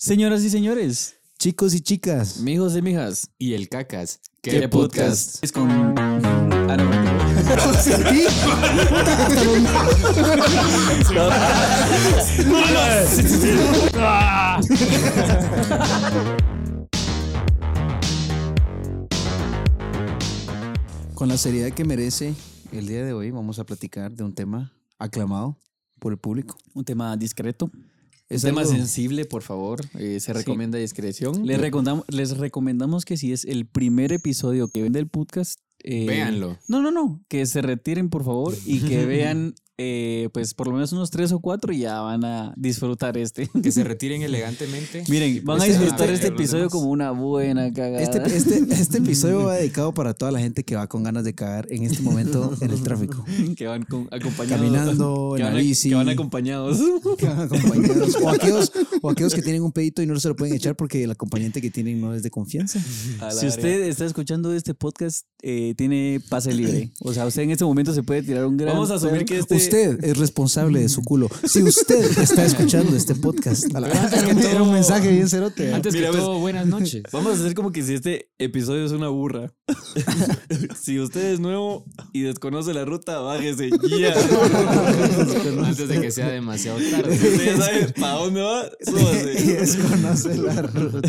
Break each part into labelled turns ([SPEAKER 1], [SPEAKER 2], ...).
[SPEAKER 1] Señoras y señores,
[SPEAKER 2] Chicos y chicas.
[SPEAKER 1] mijos y mijas,
[SPEAKER 3] Y el cacas.
[SPEAKER 1] ¿qué podcast? Es con... Ah, no,
[SPEAKER 2] Con la seriedad que merece, el día de hoy vamos a platicar de un tema aclamado por el público.
[SPEAKER 1] Un tema discreto.
[SPEAKER 2] Es
[SPEAKER 3] tema
[SPEAKER 2] algo-
[SPEAKER 3] sensible, por favor. eh, se recomienda discreción.
[SPEAKER 1] Les recomendamos, les recomendamos que si es el primer episodio que ven del podcast... eh,
[SPEAKER 3] Véanlo.
[SPEAKER 1] No, no, no. Que se retiren, por favor, y que vean, eh, pues, por lo menos unos tres o cuatro y ya van a disfrutar este.
[SPEAKER 3] Que se retiren elegantemente.
[SPEAKER 1] Miren, van a
[SPEAKER 2] Este-
[SPEAKER 1] disfrutar este episodio como una buena cagada.
[SPEAKER 2] Este, este, este episodio va dedicado para toda la gente que va con ganas de cagar en este momento en el tráfico.
[SPEAKER 1] que van con- acompañados.
[SPEAKER 2] Caminando,
[SPEAKER 1] que
[SPEAKER 2] en la
[SPEAKER 1] van a-
[SPEAKER 2] bici.
[SPEAKER 1] Que van acompañados.
[SPEAKER 2] Que van acompañados. O aquellos, o aquellos que tienen un pedito y no se lo pueden echar porque el acompañante que tienen no es de confianza.
[SPEAKER 1] Si usted está escuchando este podcast, eh, tiene pase libre. O sea, usted en este momento se puede tirar un gran.
[SPEAKER 3] Vamos a asumir que este...
[SPEAKER 2] Usted es responsable de su culo. Si usted está escuchando este podcast, a la
[SPEAKER 3] Antes que
[SPEAKER 2] era un
[SPEAKER 3] todo-
[SPEAKER 2] mensaje bien cerote.
[SPEAKER 3] Antes
[SPEAKER 1] Mira,
[SPEAKER 3] que todo, buenas noches.
[SPEAKER 1] Vamos a hacer como que si este episodio es una burra. si usted es nuevo y desconoce la ruta, bájese ya.
[SPEAKER 3] Antes de que sea demasiado tarde.
[SPEAKER 1] Usted ya sabe para dónde va, súbase.
[SPEAKER 2] y desconoce la ruta.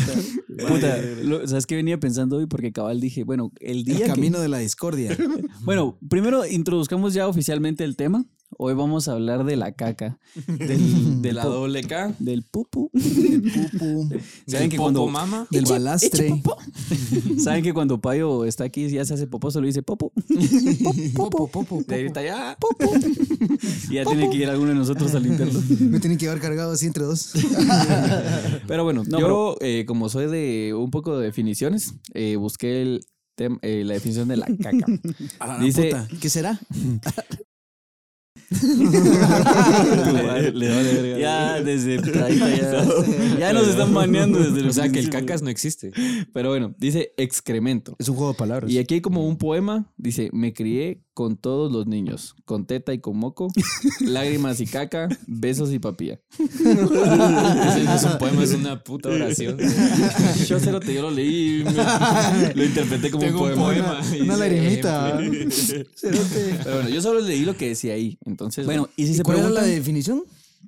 [SPEAKER 1] Puta, lo- ¿sabes qué venía pensando hoy? Porque cabal dije, bueno, el día
[SPEAKER 2] El
[SPEAKER 1] que-
[SPEAKER 2] camino de la discordia.
[SPEAKER 1] Bueno, primero introduzcamos ya oficialmente el tema. Hoy vamos a hablar de la caca. Del,
[SPEAKER 3] De la doble K.
[SPEAKER 1] Del pupu.
[SPEAKER 2] Del pupu,
[SPEAKER 1] ¿Saben
[SPEAKER 3] Del
[SPEAKER 1] que cuando-
[SPEAKER 3] mama.
[SPEAKER 2] del balastre.
[SPEAKER 1] eche. ¿Saben que cuando Payo está aquí y ya se hace popó, solo dice popo?
[SPEAKER 3] Popo, popo,
[SPEAKER 1] De ahorita ya, popo. Y ya tiene que ir alguno de nosotros a limpiarlo.
[SPEAKER 2] Me tienen que llevar cargado así entre dos.
[SPEAKER 1] Pero bueno, yo, eh, como soy de un poco de definiciones, eh, busqué el eh, la definición de la caca.
[SPEAKER 2] A la
[SPEAKER 1] Dice-
[SPEAKER 2] puta, ¿Qué será?
[SPEAKER 1] Le- le vale verga. Ya, desde ya, ya nos están baneando desde el
[SPEAKER 3] O sea que el cacas no existe.
[SPEAKER 1] Pero bueno, dice excremento.
[SPEAKER 2] Es un juego de palabras.
[SPEAKER 1] Y aquí hay como un poema, dice, me crié con todos los niños, con teta y con moco, lágrimas y caca, besos y papilla.
[SPEAKER 3] Ese no es un poema, es una puta oración.
[SPEAKER 1] Yo cerote, yo lo leí y me- lo interpreté como
[SPEAKER 3] Tengo
[SPEAKER 1] un
[SPEAKER 3] un
[SPEAKER 1] poema.
[SPEAKER 2] Una
[SPEAKER 3] dice,
[SPEAKER 2] lagrimita.
[SPEAKER 1] Pero bueno, yo solo leí lo que decía ahí. Entonces, bueno, y si
[SPEAKER 2] ¿Y
[SPEAKER 1] se
[SPEAKER 2] cuál era la definición?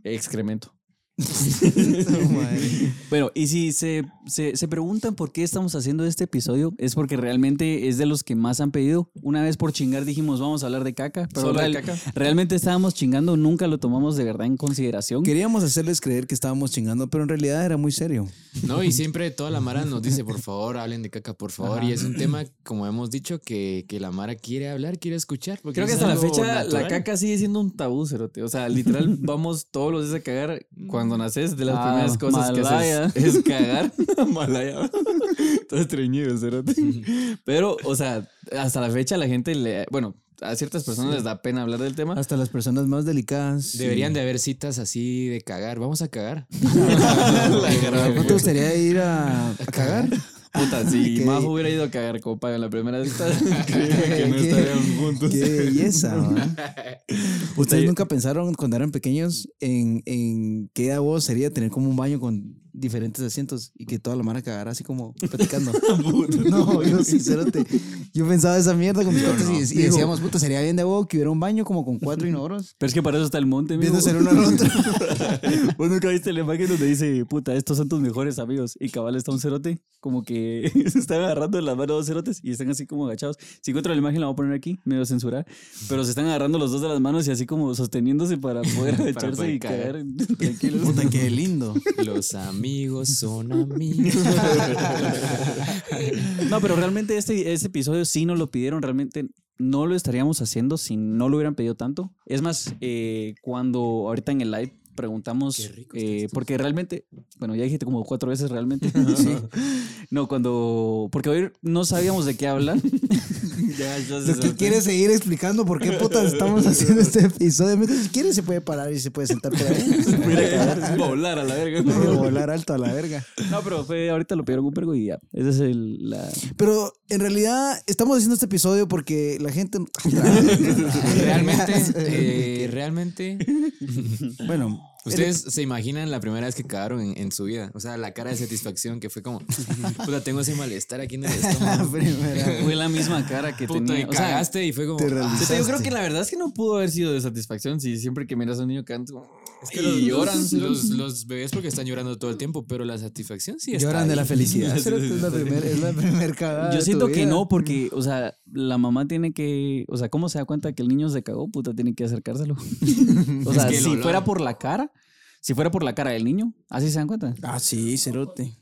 [SPEAKER 1] excremento. Bueno, y si se, se, se preguntan por qué estamos haciendo este episodio, es porque realmente es de los que más han pedido. Una vez por chingar dijimos, vamos a hablar de caca, pero
[SPEAKER 3] Solo de
[SPEAKER 1] real-
[SPEAKER 3] caca.
[SPEAKER 1] realmente estábamos chingando, nunca lo tomamos de verdad en consideración.
[SPEAKER 2] Queríamos hacerles creer que estábamos chingando, pero en realidad era muy serio.
[SPEAKER 3] No, y siempre toda la Mara nos dice, por favor, hablen de caca, por favor. Y es un tema, como hemos dicho, que, que la Mara quiere hablar, quiere escuchar. porque
[SPEAKER 1] Creo que hasta la fecha la
[SPEAKER 3] natural.
[SPEAKER 1] caca sigue siendo un tabú, cerote. O sea, literal, vamos todos los días a cagar. Cuando naces, de las
[SPEAKER 2] Ah,
[SPEAKER 1] primeras cosas
[SPEAKER 2] malaya.
[SPEAKER 1] que haces es cagar. Malaya. Todo estreñido, cerote. Pero, o sea, hasta la fecha la gente le... Bueno, a ciertas personas les da pena hablar del tema.
[SPEAKER 2] Hasta las personas más delicadas.
[SPEAKER 3] Deberían de haber citas así de cagar. Vamos a cagar.
[SPEAKER 2] ¿No te gustaría ir a, a cagar?
[SPEAKER 1] Puta, si
[SPEAKER 2] Qué-
[SPEAKER 1] Majo hubiera ido a cagar copa en la primera cita, que no estarían juntos.
[SPEAKER 2] Qué belleza. ¿Ustedes nunca pensaron cuando eran pequeños en, en qué voz sería tener como un baño con diferentes asientos y que toda la mara cagara así como platicando? no, yo sinceramente, yo pensaba esa mierda con mis cuates y, y decíamos, puta, sería bien de vos que hubiera un baño como con cuatro inodoros.
[SPEAKER 1] Pero es que para eso está el monte,
[SPEAKER 2] el uno al otro.
[SPEAKER 1] ¿Vos nunca viste la imagen donde dice, puta, estos son tus mejores amigos? Y cabal está un cerote, como que se están agarrando de las manos dos cerotes y están así como agachados. Si encuentro la imagen la voy a poner aquí, medio censurada. Pero se están agarrando los dos de las manos y así como sosteniéndose para poder agacharse
[SPEAKER 3] poder
[SPEAKER 1] y
[SPEAKER 3] cagar
[SPEAKER 1] tranquilos.
[SPEAKER 2] Puta, qué lindo.
[SPEAKER 3] Los amigos son amigos.
[SPEAKER 1] No, pero realmente este, este episodio sí nos lo pidieron, realmente no lo estaríamos haciendo si no lo hubieran pedido tanto. Es más, eh, cuando ahorita en el live preguntamos,
[SPEAKER 3] Qué rico está
[SPEAKER 1] eh, porque realmente, bueno, ya dijiste como cuatro veces realmente. Sí. No, cuando, porque hoy no sabíamos de qué hablar. ya, ya se
[SPEAKER 2] Lo que quiere seguir explicando por qué putas estamos haciendo este episodio. Si quiere se puede parar y se puede sentar por ahí.
[SPEAKER 1] Mira, volar a la verga.
[SPEAKER 2] volar alto a la verga.
[SPEAKER 1] No, pero fue, ahorita lo pidieron un pergo y ya. Ese es el, la...
[SPEAKER 2] Pero en realidad estamos haciendo este episodio porque la gente...
[SPEAKER 3] Realmente, eh, realmente.
[SPEAKER 2] Bueno,
[SPEAKER 3] Ustedes se imaginan la primera vez que cagaron en, en su vida. O sea, la cara de satisfacción que fue como, puta, tengo ese malestar aquí en el estómago.
[SPEAKER 1] Fue la misma cara que
[SPEAKER 3] Puta, y
[SPEAKER 1] tenía. O sea,
[SPEAKER 3] cagaste y fue como.
[SPEAKER 2] te
[SPEAKER 3] ah,
[SPEAKER 1] yo creo que la verdad es que no pudo haber sido de satisfacción si siempre que miras a un niño cantando.
[SPEAKER 3] Es que los, los, los- los bebés porque están llorando todo el tiempo, pero la satisfacción sí está
[SPEAKER 2] Lloran de la felicidad. Es la primera es la primer cagada. de
[SPEAKER 1] Yo
[SPEAKER 2] tu
[SPEAKER 1] siento que
[SPEAKER 2] vida.
[SPEAKER 1] no, porque, o sea, la mamá tiene que. O sea, ¿cómo se da cuenta que el niño se cagó? Puta, tiene que acercárselo. o sea,
[SPEAKER 3] que
[SPEAKER 1] si fuera por la cara, si fuera por la cara del niño, así se dan cuenta.
[SPEAKER 2] Ah, sí, cerote.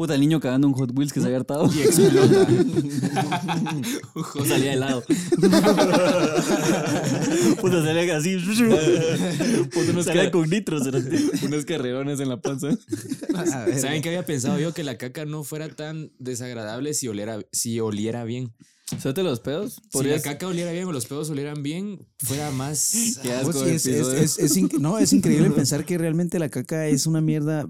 [SPEAKER 1] Puta, el niño cagando un Hot Wheels que se había hartado.
[SPEAKER 3] Y explota.
[SPEAKER 1] O salía helado. Puta, salía así. Puta, unos salía con nitros. Unos carrerones en la panza.
[SPEAKER 2] Ver,
[SPEAKER 3] ¿Saben qué había pensado yo? Que la caca no fuera tan desagradable si oliera, si oliera bien.
[SPEAKER 1] Suelte los pedos.
[SPEAKER 3] Si la caca oliera bien o los pedos olieran bien, fuera más.
[SPEAKER 1] Qué asco
[SPEAKER 2] sí,
[SPEAKER 1] de
[SPEAKER 2] es, es-
[SPEAKER 1] episodio.
[SPEAKER 2] es- es inc- no, es increíble pensar que realmente la caca es una mierda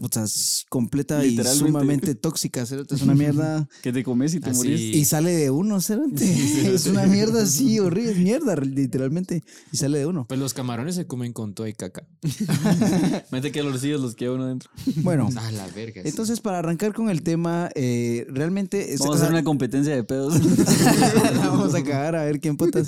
[SPEAKER 2] o sea, es completa y
[SPEAKER 1] Literalmente.
[SPEAKER 2] sumamente tóxica. cerote, Es una mierda
[SPEAKER 1] Que te comes y te
[SPEAKER 3] Así.
[SPEAKER 1] morís.
[SPEAKER 2] y sale de uno. Es una mierda así horrible. Es mierda, literalmente. Y sale de uno.
[SPEAKER 3] Pues los camarones se comen con todo y caca.
[SPEAKER 1] Mete que olorcillos los que uno dentro.
[SPEAKER 2] Bueno,
[SPEAKER 3] A la verga. sí.
[SPEAKER 2] entonces para arrancar con el tema, eh, realmente. es-
[SPEAKER 1] Vamos
[SPEAKER 2] o
[SPEAKER 1] a hacer una competencia de pedos.
[SPEAKER 2] Vamos a cagar a ver quién putas.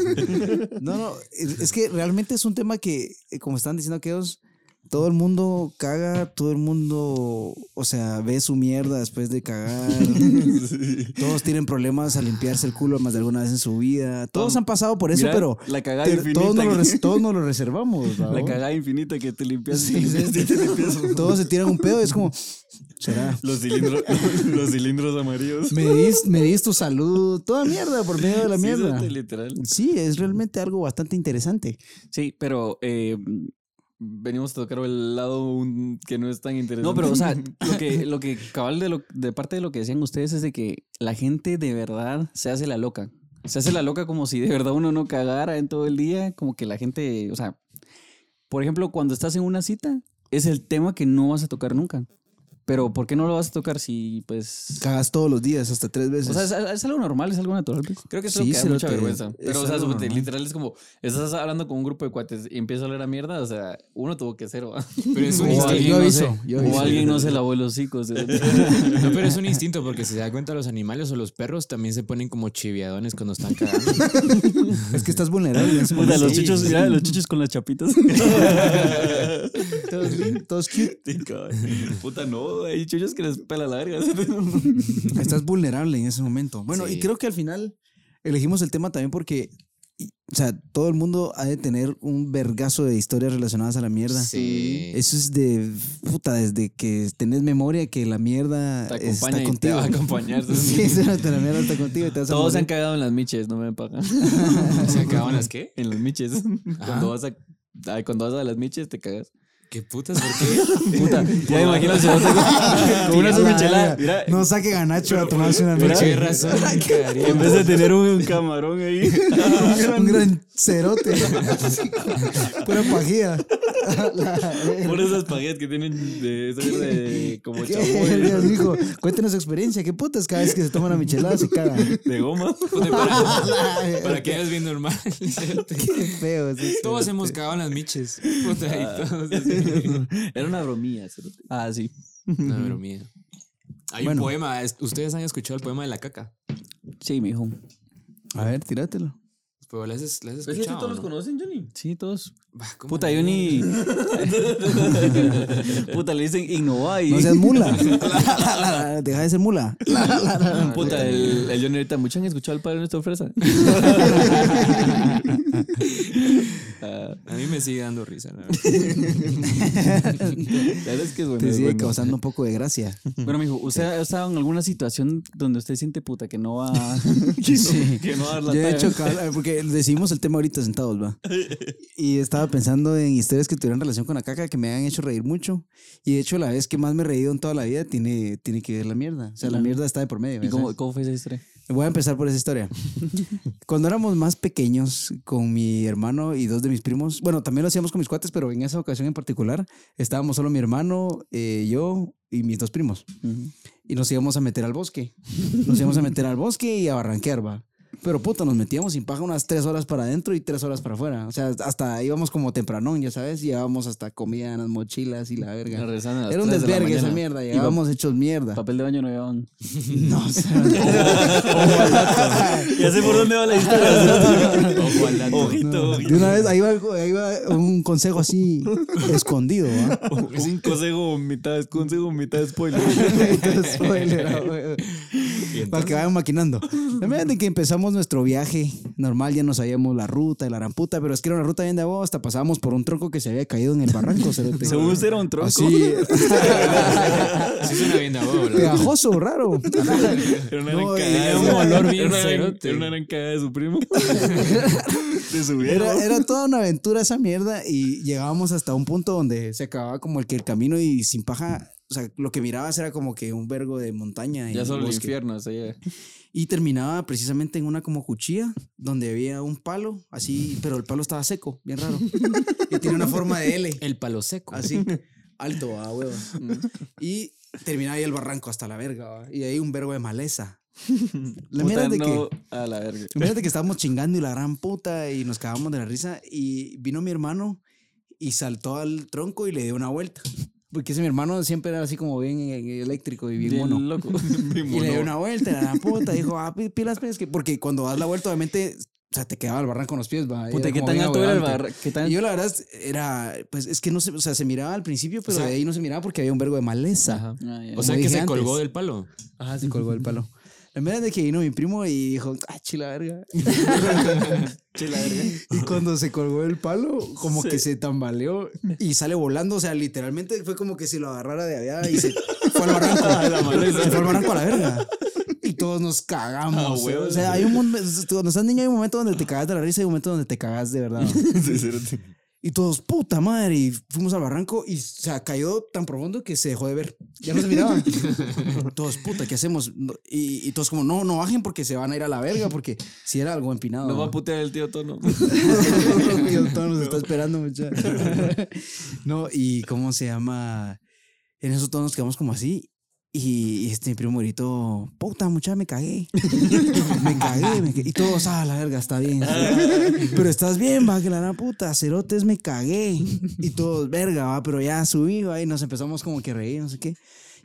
[SPEAKER 2] No, no, es es que realmente es un tema que, eh, como están diciendo aquellos, todo el mundo caga, todo el mundo, o sea, ve su mierda después de cagar. Todos tienen problemas a limpiarse el culo más de alguna vez en su vida. Todos han pasado por eso, pero
[SPEAKER 1] la cagada
[SPEAKER 2] te-
[SPEAKER 1] infinita
[SPEAKER 2] todos, nos lo,
[SPEAKER 1] que-
[SPEAKER 2] reservamos. ¿va?
[SPEAKER 1] La cagada infinita que te limpias.
[SPEAKER 2] Sí, sí. Todos se tiran un pedo, es como, será.
[SPEAKER 1] Los cilindros, los cilindros amarillos.
[SPEAKER 2] Medís, medís tu salud, toda mierda por medio de la mierda.
[SPEAKER 1] literal.
[SPEAKER 2] Sí, es realmente algo bastante interesante.
[SPEAKER 1] Sí, pero eh, venimos a tocar el lado un- que no es tan interesante. No, pero o sea, lo que, lo que cabal de, lo, de parte de lo que decían ustedes es de que la gente de verdad se hace la loca. Se hace la loca como si de verdad uno no cagara en todo el día, como que la gente, o sea, por ejemplo, cuando estás en una cita, es el tema que no vas a tocar nunca. Pero ¿por qué no lo vas a tocar si pues
[SPEAKER 2] Cagas todos los días, hasta tres veces.
[SPEAKER 1] O sea, es, es algo normal, es algo natural. pues. Creo que es algo
[SPEAKER 2] Sí,
[SPEAKER 1] que da mucha vergüenza. Pero, o sea,
[SPEAKER 2] normal.
[SPEAKER 1] literal es como, estás hablando con un grupo de cuates y empieza a oler a mierda, o sea, uno tuvo que ser.
[SPEAKER 3] Pero es un
[SPEAKER 2] O
[SPEAKER 1] O
[SPEAKER 2] alguien-
[SPEAKER 3] instinto.
[SPEAKER 2] yo
[SPEAKER 1] no sé,
[SPEAKER 2] yo
[SPEAKER 1] o
[SPEAKER 2] aviso.
[SPEAKER 1] alguien no se lavó los hocicos.
[SPEAKER 3] No, pero es un instinto porque si se da cuenta los animales o los perros también se ponen como chiviadones cuando están cagando.
[SPEAKER 2] es que estás vulnerable. momento.
[SPEAKER 1] los chuchos, mira, los chuchos con las chapitas.
[SPEAKER 2] Todos, todos cute.
[SPEAKER 1] Sí. Puta, no, hay chuchos que les pela la verga.
[SPEAKER 2] Estás vulnerable en ese momento. Bueno, y
[SPEAKER 3] Sí.
[SPEAKER 2] creo que al final elegimos el tema también porque, y- o sea, todo el mundo ha de tener un vergazo de historias relacionadas a la mierda.
[SPEAKER 3] Sí.
[SPEAKER 2] Eso es de puta, desde que tenés memoria que la mierda
[SPEAKER 1] Te
[SPEAKER 2] está
[SPEAKER 1] acompaña y te
[SPEAKER 2] contigo.
[SPEAKER 1] va a acompañar.
[SPEAKER 2] Sí, eso, la mierda está contigo y te vas a
[SPEAKER 1] Todos se han cagado en las miches, no me pagan.
[SPEAKER 3] ¿Se acaban las qué?
[SPEAKER 1] En las miches. Cuando vas a, cuando vas a las miches te cagas.
[SPEAKER 3] ¿Qué putas? ¿Por qué?
[SPEAKER 1] Puta, ya me imagino el cerote con, con una su michelada. Mira,
[SPEAKER 2] No saque ganacho a tomarse una
[SPEAKER 3] ¿Por
[SPEAKER 2] micha.
[SPEAKER 3] qué razón?
[SPEAKER 1] en vez de tener un camarón ahí.
[SPEAKER 2] Un gran cerote. Pura pajía.
[SPEAKER 1] Por esas paguetas que tienen de mierda de como chamoy,
[SPEAKER 2] Dijo, cuéntenos su experiencia. ¿Qué putas cada vez que se toma una michelada se cagan?
[SPEAKER 1] de goma.
[SPEAKER 3] Puta, para, para que es bien normal.
[SPEAKER 2] Qué feo. sí,
[SPEAKER 3] Todos
[SPEAKER 2] cerote.
[SPEAKER 3] hemos cagado en las miches. Puta, y todos así.
[SPEAKER 1] Era una bromilla. cerote. Ah, sí.
[SPEAKER 3] No, pero mía. Hay
[SPEAKER 2] Bueno.
[SPEAKER 3] un poema. es- ¿Ustedes han escuchado el poema de la caca?
[SPEAKER 1] Sí, mijo.
[SPEAKER 2] A ver, tíratelo.
[SPEAKER 3] Pero ¿las has, las has escuchado? o no?
[SPEAKER 1] conocen, Johnny? Sí, todos.
[SPEAKER 3] Bah, ¿cómo
[SPEAKER 1] Puta? Johnny. Puta, le dicen Innova y.
[SPEAKER 2] No seas mula. Deja de ser mula.
[SPEAKER 1] Puta, el, el Johnny ahorita. ¿Muchos han escuchado al padre Néstor Fresa?
[SPEAKER 3] A mí me sigue dando risa. la verdad.
[SPEAKER 1] la verdad es que es bueno.
[SPEAKER 2] Te sigue
[SPEAKER 1] bueno.
[SPEAKER 2] causando un poco de gracia.
[SPEAKER 1] Bueno, mijo, ¿usted ha estado en alguna situación donde usted siente puta que no va,
[SPEAKER 2] Sí.
[SPEAKER 1] que no va a dar la
[SPEAKER 2] Yo he hecho, cabal, porque decidimos el tema ahorita sentados, va. Y estaba pensando en historias que tuvieran relación con la caca que me han hecho reír mucho. Y de hecho, la vez que más me he reído en toda la vida tiene, tiene que ver la mierda. O sea, la mierda está de por medio.
[SPEAKER 1] ¿Y cómo, cómo fue esa historia?
[SPEAKER 2] Voy a empezar por esa historia. Cuando éramos más pequeños, con mi hermano y dos de mis primos, bueno, también lo hacíamos con mis cuates, pero en esa ocasión en particular, estábamos solo mi hermano, eh, yo y mis dos primos. Y nos íbamos a meter al bosque. Nos íbamos a meter al bosque y a barranquear, va. Pero puta, nos metíamos sin paja unas tres horas para adentro y tres horas para afuera. O sea, hasta íbamos como tempranón, ya sabes. Llevábamos hasta comida en las mochilas y la verga.
[SPEAKER 1] Regresando a las
[SPEAKER 2] Era un
[SPEAKER 1] 3 de la
[SPEAKER 2] desvergue esa mierda.
[SPEAKER 1] Y
[SPEAKER 2] Llegábamos hechos mierda.
[SPEAKER 1] Papel de baño no llevaban.
[SPEAKER 2] No, o sea,
[SPEAKER 1] Ya sé por dónde va la historia.
[SPEAKER 3] Ojo al dato.
[SPEAKER 1] Ojito,
[SPEAKER 2] de una vez, ahí va, ahí va un consejo así escondido.
[SPEAKER 1] Un consejo mitad, consejo mitad spoiler.
[SPEAKER 2] Spoiler. Para que vayan maquinando. De que empezamos nuestro viaje normal, ya no sabíamos la ruta y la ramputa, pero es que era una ruta bien de voz, hasta pasábamos por un tronco que se había caído en el barranco.
[SPEAKER 1] Según usted era un tronco.
[SPEAKER 2] Así,
[SPEAKER 3] Sí suena bien de verdad.
[SPEAKER 2] pegajoso, raro.
[SPEAKER 1] Era una
[SPEAKER 2] No,
[SPEAKER 1] gran
[SPEAKER 2] y
[SPEAKER 1] cagada.
[SPEAKER 3] era un olor bien
[SPEAKER 1] Era una gran-
[SPEAKER 3] cerote.
[SPEAKER 1] Era una gran cagada de su primo. De su.
[SPEAKER 2] Era, era toda una aventura esa mierda y llegábamos hasta un punto donde se acababa como el que el camino y sin paja, o sea, lo que mirabas era como que un vergo de montaña y
[SPEAKER 1] Ya solo el infierno, ya.
[SPEAKER 2] Y terminaba precisamente en una como cuchilla donde había un palo, así, pero el palo estaba seco, bien raro. Y tenía una forma de L,
[SPEAKER 3] El palo seco.
[SPEAKER 2] así, alto, a huevos. Y terminaba ahí el barranco hasta la verga, ¿va? y ahí un vergo de maleza. La
[SPEAKER 1] Puta,
[SPEAKER 2] mierda de que...
[SPEAKER 1] no, a la verga.
[SPEAKER 2] Imagínate que estábamos chingando y la gran puta y nos cagamos de la risa y vino mi hermano y saltó al tronco y le dio una vuelta. Porque ese mi hermano siempre era así como bien eh, eléctrico y bien,
[SPEAKER 1] Bien
[SPEAKER 2] mono.
[SPEAKER 1] loco. Bien
[SPEAKER 2] Y le dio una vuelta y la puta dijo, ah, pi- pilas, que porque cuando das la vuelta obviamente, o sea, te quedaba el barranco con los pies, va.
[SPEAKER 1] Puta, ¿qué tan alto era el
[SPEAKER 2] abogante.
[SPEAKER 1] bar? ¿Qué tan
[SPEAKER 2] Y yo la verdad era, pues es que no se, o sea, se miraba al principio, pero
[SPEAKER 3] sea-
[SPEAKER 2] de ahí no se miraba porque había un vergo de maleza.
[SPEAKER 3] Ajá.
[SPEAKER 1] Ah.
[SPEAKER 3] O sea que se colgó del palo.
[SPEAKER 2] Ajá, se colgó el palo. La verdad es que vino mi primo y dijo, ah, chila verga.
[SPEAKER 1] Chela, verga.
[SPEAKER 2] Y cuando se colgó el palo, como
[SPEAKER 1] Sí.
[SPEAKER 2] que se tambaleó y sale volando. O sea, literalmente fue como que si lo agarrara de allá y se fue al barranco.
[SPEAKER 1] la maleza.
[SPEAKER 2] se fue al barranco a la verga. Y todos nos cagamos.
[SPEAKER 1] Ah, huevo.
[SPEAKER 2] o sea, hay un momento, cuando estás niño hay un momento donde te cagas de la risa y un momento donde te cagas de verdad.
[SPEAKER 1] Sí, cerote.
[SPEAKER 2] Y todos, puta madre, y fuimos al barranco y o sea, cayó tan profundo que se dejó de ver. Ya no se miraba. todos, puta, ¿qué hacemos? No- Y, y todos como, no, no bajen porque se van a ir a la verga, porque si era algo empinado.
[SPEAKER 1] Nos va
[SPEAKER 2] ¿no?
[SPEAKER 1] a putear el tío Tono.
[SPEAKER 2] el tono nos está esperando, mucha. no, y cómo se llama. En esos tonos quedamos como así. Y, este mi primo grito, puta, mucha, me cagué. me cagué, me cagué. Y todos, ah, la verga, está bien. pero estás bien, va, que la gran puta, cerotes, me cagué. Y todos, verga, va, pero ya subí, va, y nos empezamos como que a reír, no sé qué.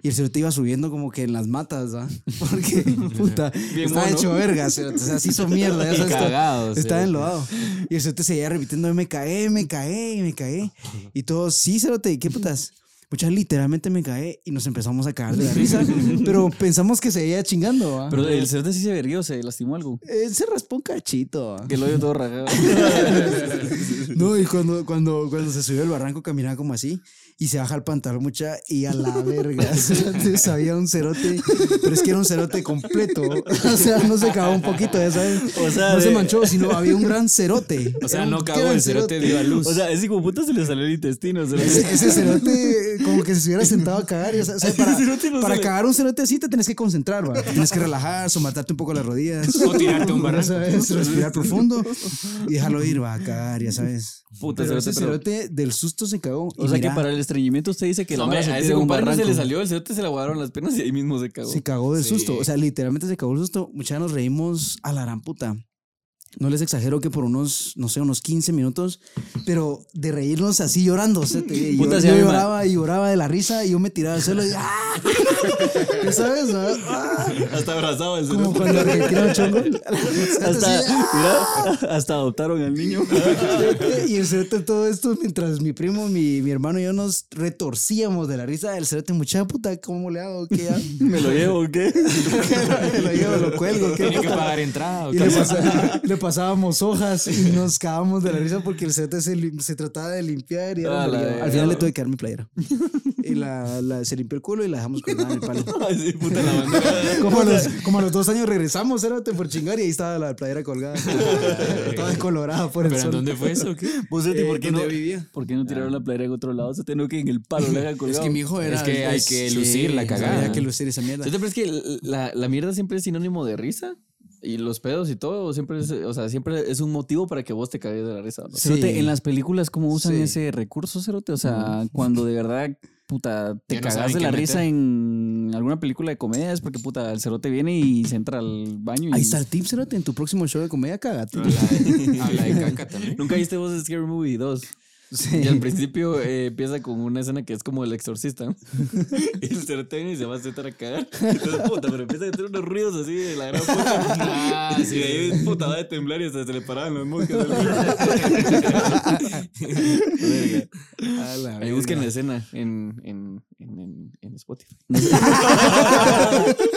[SPEAKER 2] Y el cerote iba subiendo como que en las matas, ¿va? Porque, puta,
[SPEAKER 1] Bien
[SPEAKER 2] estaba
[SPEAKER 1] mono.
[SPEAKER 2] hecho verga, cerote. O sea, se hizo mierda. Ya sabes,
[SPEAKER 3] cagados,
[SPEAKER 2] Estaba enlodado. Y el cerote seguía repitiendo, me cagué, me cagué, me cagué. Y todos, sí, cerote, ¿qué putas? Muchas literalmente me cagué y nos empezamos a cagar de la risa, pero pensamos que seguía chingando, ¿va?
[SPEAKER 1] Pero el cerote sí se verguió, se lastimó algo.
[SPEAKER 2] Él se raspó un cachito, ¿va?
[SPEAKER 1] Que el hoyo todo rajado.
[SPEAKER 2] No, y cuando, cuando, cuando se subió al barranco caminaba como así y se baja el pantalón mucha y a la verga. Antes había un cerote, pero es que era un cerote completo. O sea, no se cagó un poquito, ya sabes.
[SPEAKER 1] O sea,
[SPEAKER 2] no se manchó, sino había un gran cerote.
[SPEAKER 3] O sea,
[SPEAKER 2] un
[SPEAKER 3] no cagó, el cerote dio a luz.
[SPEAKER 1] O sea, ese como puta se le salió el intestino.
[SPEAKER 2] Ese, ese cerote como que se hubiera sentado a cagar. o sea, para,
[SPEAKER 1] no
[SPEAKER 2] cagar un cerote así te tienes que concentrar, ¿va? Tienes que relajar, somatarte un poco las rodillas.
[SPEAKER 3] O tirarte un barranco.
[SPEAKER 2] sabes, respirar profundo y dejarlo ir, va a cagar, ya sabes.
[SPEAKER 1] Puta,
[SPEAKER 2] Pero
[SPEAKER 1] cerote,
[SPEAKER 2] ese
[SPEAKER 1] pero-
[SPEAKER 2] cerote del susto se cagó.
[SPEAKER 1] O sea
[SPEAKER 2] mira,
[SPEAKER 1] que para el estreñimiento usted dice que la
[SPEAKER 2] pues,
[SPEAKER 3] Hombre, a
[SPEAKER 1] se
[SPEAKER 3] ese
[SPEAKER 1] tira de un
[SPEAKER 3] compadre no se le salió.
[SPEAKER 1] El cerote se le aguaron las penas y ahí mismo se cagó.
[SPEAKER 2] se cagó del
[SPEAKER 3] Sí.
[SPEAKER 2] susto. O sea, literalmente se cagó del susto. Muchas nos reímos a la gran puta. No les exagero que por unos, no sé, unos 15 minutos, pero de reírnos así llorando. o sea, te- y yo, yo
[SPEAKER 1] me-
[SPEAKER 2] lloraba y lloraba de la risa y yo me tiraba al suelo y ¡ah! ¿Qué sabes? no? ¡Ah!
[SPEAKER 1] Hasta abrazado el
[SPEAKER 2] Como cuando Argentina un chongo.
[SPEAKER 1] Hasta,
[SPEAKER 2] ¡ah!
[SPEAKER 1] mira, hasta adoptaron al niño.
[SPEAKER 2] Y el cerote todo esto mientras mi primo, mi, mi hermano y yo nos retorcíamos de la risa. El cerote, mucha puta, ¿cómo le hago? ¿Qué hago?
[SPEAKER 1] ¿Me lo llevo o qué?
[SPEAKER 2] lo llevo, lo cuelgo. ¿qué
[SPEAKER 3] Tiene que pagar entrada. ¿o
[SPEAKER 2] Y
[SPEAKER 3] qué?
[SPEAKER 2] le, pasa- le pasábamos hojas y nos cagábamos de la risa porque el cerote se, se trataba de limpiar y
[SPEAKER 1] Ah, la.
[SPEAKER 2] Al final le tuve que dar mi playera. Y la, la- se limpió el culo y la dejamos colgada en el palo.
[SPEAKER 1] Ay, sí, puta la bandera.
[SPEAKER 2] Como a, los, como a los dos años regresamos, cerote, por chingar y ahí estaba la playera colgada. Toda descolorada por el
[SPEAKER 3] ¿Pero en
[SPEAKER 2] sol.
[SPEAKER 3] dónde fue eso? ¿Qué?
[SPEAKER 1] Vos,
[SPEAKER 2] Eh,
[SPEAKER 1] ¿por qué
[SPEAKER 2] ¿dónde
[SPEAKER 1] no?
[SPEAKER 2] vivía?
[SPEAKER 1] ¿Por qué no tiraron la playera en otro lado? Se tenía que en el palo hagan
[SPEAKER 2] Es
[SPEAKER 1] colgado.
[SPEAKER 2] que mi hijo era.
[SPEAKER 3] Es que hay que lucir la cagada.
[SPEAKER 2] Había que lucir esa mierda.
[SPEAKER 1] ¿Sí te parece que la, la mierda siempre es sinónimo de risa? Y los pedos y todo, siempre es, o sea, siempre es un motivo para que vos te cagues de la risa. ¿no?
[SPEAKER 2] Sí.
[SPEAKER 1] Cerote, en las películas, ¿cómo usan
[SPEAKER 2] Sí.
[SPEAKER 1] ese recurso, Cerote? O sea, cuando de verdad, puta, te
[SPEAKER 3] no
[SPEAKER 1] cagas de la risa
[SPEAKER 3] meter.
[SPEAKER 1] en en alguna película de comedia es porque puta, el cerote viene y se entra al baño. Y...
[SPEAKER 2] Ahí está el tip, cerote. En tu próximo show de comedia, cágate.
[SPEAKER 3] Habla de, habla de caca también.
[SPEAKER 1] Nunca viste vos Scary Movie 2.
[SPEAKER 2] Sí.
[SPEAKER 1] Y al principio eh, empieza con una escena que es como el exorcista. y viene y se va a sentar a cagar. Entonces, puta, pero empieza a hacer unos ruidos así de la gran puta.
[SPEAKER 3] Ah,
[SPEAKER 1] Y
[SPEAKER 3] sí.
[SPEAKER 1] de ahí puta va de temblar y hasta se le paraban las moscas.
[SPEAKER 2] A
[SPEAKER 1] Ahí busquen la escena en, en, en, en, en Spotify.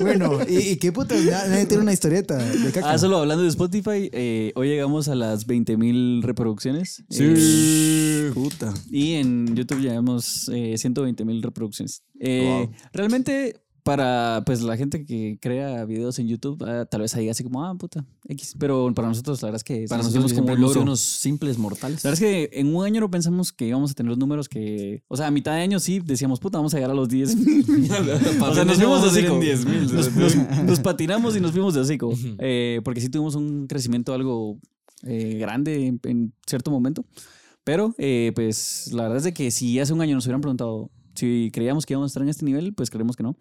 [SPEAKER 2] Bueno, ¿y, y qué puta? Nadie tiene una historieta de caca.
[SPEAKER 1] Ah, solo hablando de Spotify, eh, hoy llegamos a las 20.000 reproducciones. Eh,
[SPEAKER 2] Puta.
[SPEAKER 1] y en YouTube llevamos eh, 120.000 reproducciones. Eh,
[SPEAKER 2] Wow.
[SPEAKER 1] Realmente, para pues la gente que crea videos en YouTube, ah, tal vez ahí así como, ah, puta, X. Pero para nosotros, la verdad es que
[SPEAKER 4] Para
[SPEAKER 1] nos
[SPEAKER 4] nosotros
[SPEAKER 1] como
[SPEAKER 4] como
[SPEAKER 1] logro.
[SPEAKER 4] unos simples mortales.
[SPEAKER 1] La verdad es que en un año no pensamos que íbamos a tener los números que. O sea, a mitad de año sí decíamos, puta, vamos a llegar a los 10. o sea, nos fuimos de hocico. Nos, nos- nos patinamos y nos fuimos de hocico. Eh, porque sí tuvimos un crecimiento algo eh, grande en, en cierto momento. Pero, eh, pues, la verdad es de que si hace un año nos hubieran preguntado si creíamos que íbamos a estar en este nivel, pues creemos que no.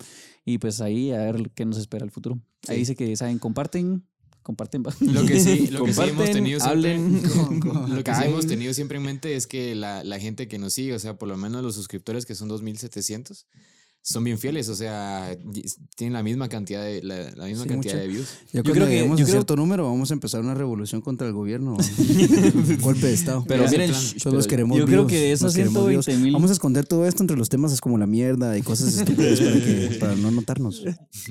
[SPEAKER 1] Y pues ahí a ver qué nos espera el futuro. Ahí dice que, ¿saben? Comparten. Comparten.
[SPEAKER 3] Lo que sí, lo que sí hemos tenido siempre,
[SPEAKER 1] hablen.
[SPEAKER 3] lo que sí hemos tenido siempre en mente es que la, la gente que nos sigue, o sea, por lo menos los suscriptores que son 2700, son bien fieles, o sea, tienen la misma cantidad de la, la misma
[SPEAKER 2] Sí,
[SPEAKER 3] cantidad
[SPEAKER 2] mucho.
[SPEAKER 3] de views.
[SPEAKER 2] Yo,
[SPEAKER 1] creo
[SPEAKER 2] creo
[SPEAKER 1] que- yo
[SPEAKER 2] a
[SPEAKER 1] creo-
[SPEAKER 2] cierto número, vamos a empezar una revolución contra el gobierno. Golpe de Estado.
[SPEAKER 1] Pero miren,
[SPEAKER 2] Todos queremos
[SPEAKER 1] yo creo
[SPEAKER 2] vivos,
[SPEAKER 1] que de
[SPEAKER 2] vivos.
[SPEAKER 1] 120 mil.
[SPEAKER 2] Vamos a esconder todo esto entre los temas es como la mierda y cosas estúpidas para, que, para no notarnos.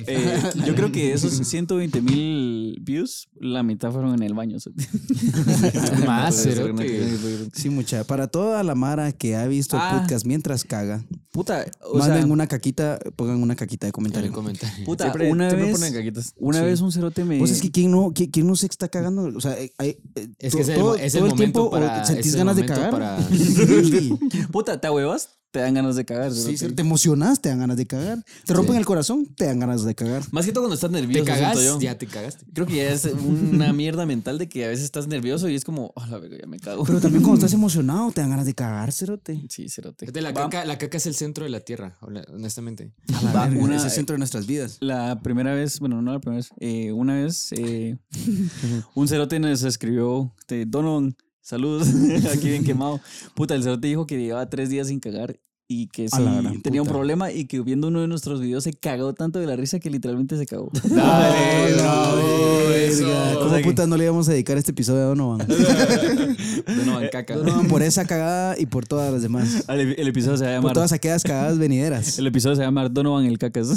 [SPEAKER 1] Eh, yo creo que de esos 120 mil views, la mitad fueron en el baño.
[SPEAKER 3] Más,
[SPEAKER 1] que-
[SPEAKER 2] Sí, mucha. Para toda la Mara que ha visto el
[SPEAKER 1] Ah.
[SPEAKER 2] podcast mientras caga,
[SPEAKER 1] Puta, o
[SPEAKER 2] manden
[SPEAKER 1] sea,
[SPEAKER 2] una caquita, pongan una caquita de
[SPEAKER 3] En el
[SPEAKER 2] comentario.
[SPEAKER 1] puta,
[SPEAKER 4] Siempre-
[SPEAKER 1] una
[SPEAKER 4] siempre
[SPEAKER 1] vez,
[SPEAKER 4] ponen caquitas.
[SPEAKER 1] una
[SPEAKER 2] Sí.
[SPEAKER 1] vez un cerote me...
[SPEAKER 2] Pues es que quién no, quién, quién no se está cagando, o sea, eh, hay, eh,
[SPEAKER 3] Es que es el,
[SPEAKER 2] todo,
[SPEAKER 3] es el
[SPEAKER 2] todo el
[SPEAKER 3] momento
[SPEAKER 2] tiempo
[SPEAKER 3] para.
[SPEAKER 2] sentís ganas de cagar.
[SPEAKER 3] para-
[SPEAKER 2] Sí,
[SPEAKER 1] Puta, ¿te huevas? Te dan ganas de cagar.
[SPEAKER 2] sí, te emocionas, te dan ganas de cagar. Te rompen el corazón, te dan ganas de cagar.
[SPEAKER 4] Más que todo cuando estás
[SPEAKER 3] Te
[SPEAKER 4] nervioso.
[SPEAKER 3] cagas,
[SPEAKER 4] siento yo.
[SPEAKER 3] ya te cagaste.
[SPEAKER 4] Creo que ya es una mierda mental de que a veces estás nervioso y es como, oh, la verga, ya me cago.
[SPEAKER 2] Pero también cuando estás emocionado, te dan ganas de cagar, cerote.
[SPEAKER 4] Sí, cerote.
[SPEAKER 3] La caca, la caca es el centro de la tierra, honestamente.
[SPEAKER 2] A la
[SPEAKER 1] Va,
[SPEAKER 2] verga,
[SPEAKER 1] una-
[SPEAKER 2] es el centro de nuestras vidas.
[SPEAKER 1] La primera vez, bueno, no la primera vez, eh, una vez eh, un cerote nos escribió, te, Donovan, saludos, aquí bien quemado. Puta, el cerote dijo que llevaba tres días sin cagar y que sí tenía un
[SPEAKER 2] puta.
[SPEAKER 1] problema y que viendo uno de nuestros videos se cagó tanto de la risa que literalmente se cagó.
[SPEAKER 3] Dale,
[SPEAKER 2] bravo,
[SPEAKER 3] eso.
[SPEAKER 2] ¿Cómo
[SPEAKER 1] O sea que-
[SPEAKER 2] putas no le íbamos a dedicar este episodio a Donovan?
[SPEAKER 4] Donovan caca.
[SPEAKER 2] Donovan, por esa cagada y por todas las demás.
[SPEAKER 1] El, el episodio se va a
[SPEAKER 2] Por
[SPEAKER 1] llamar...
[SPEAKER 2] todas aquellas cagadas venideras.
[SPEAKER 1] El episodio se va a llamar Donovan el cacas.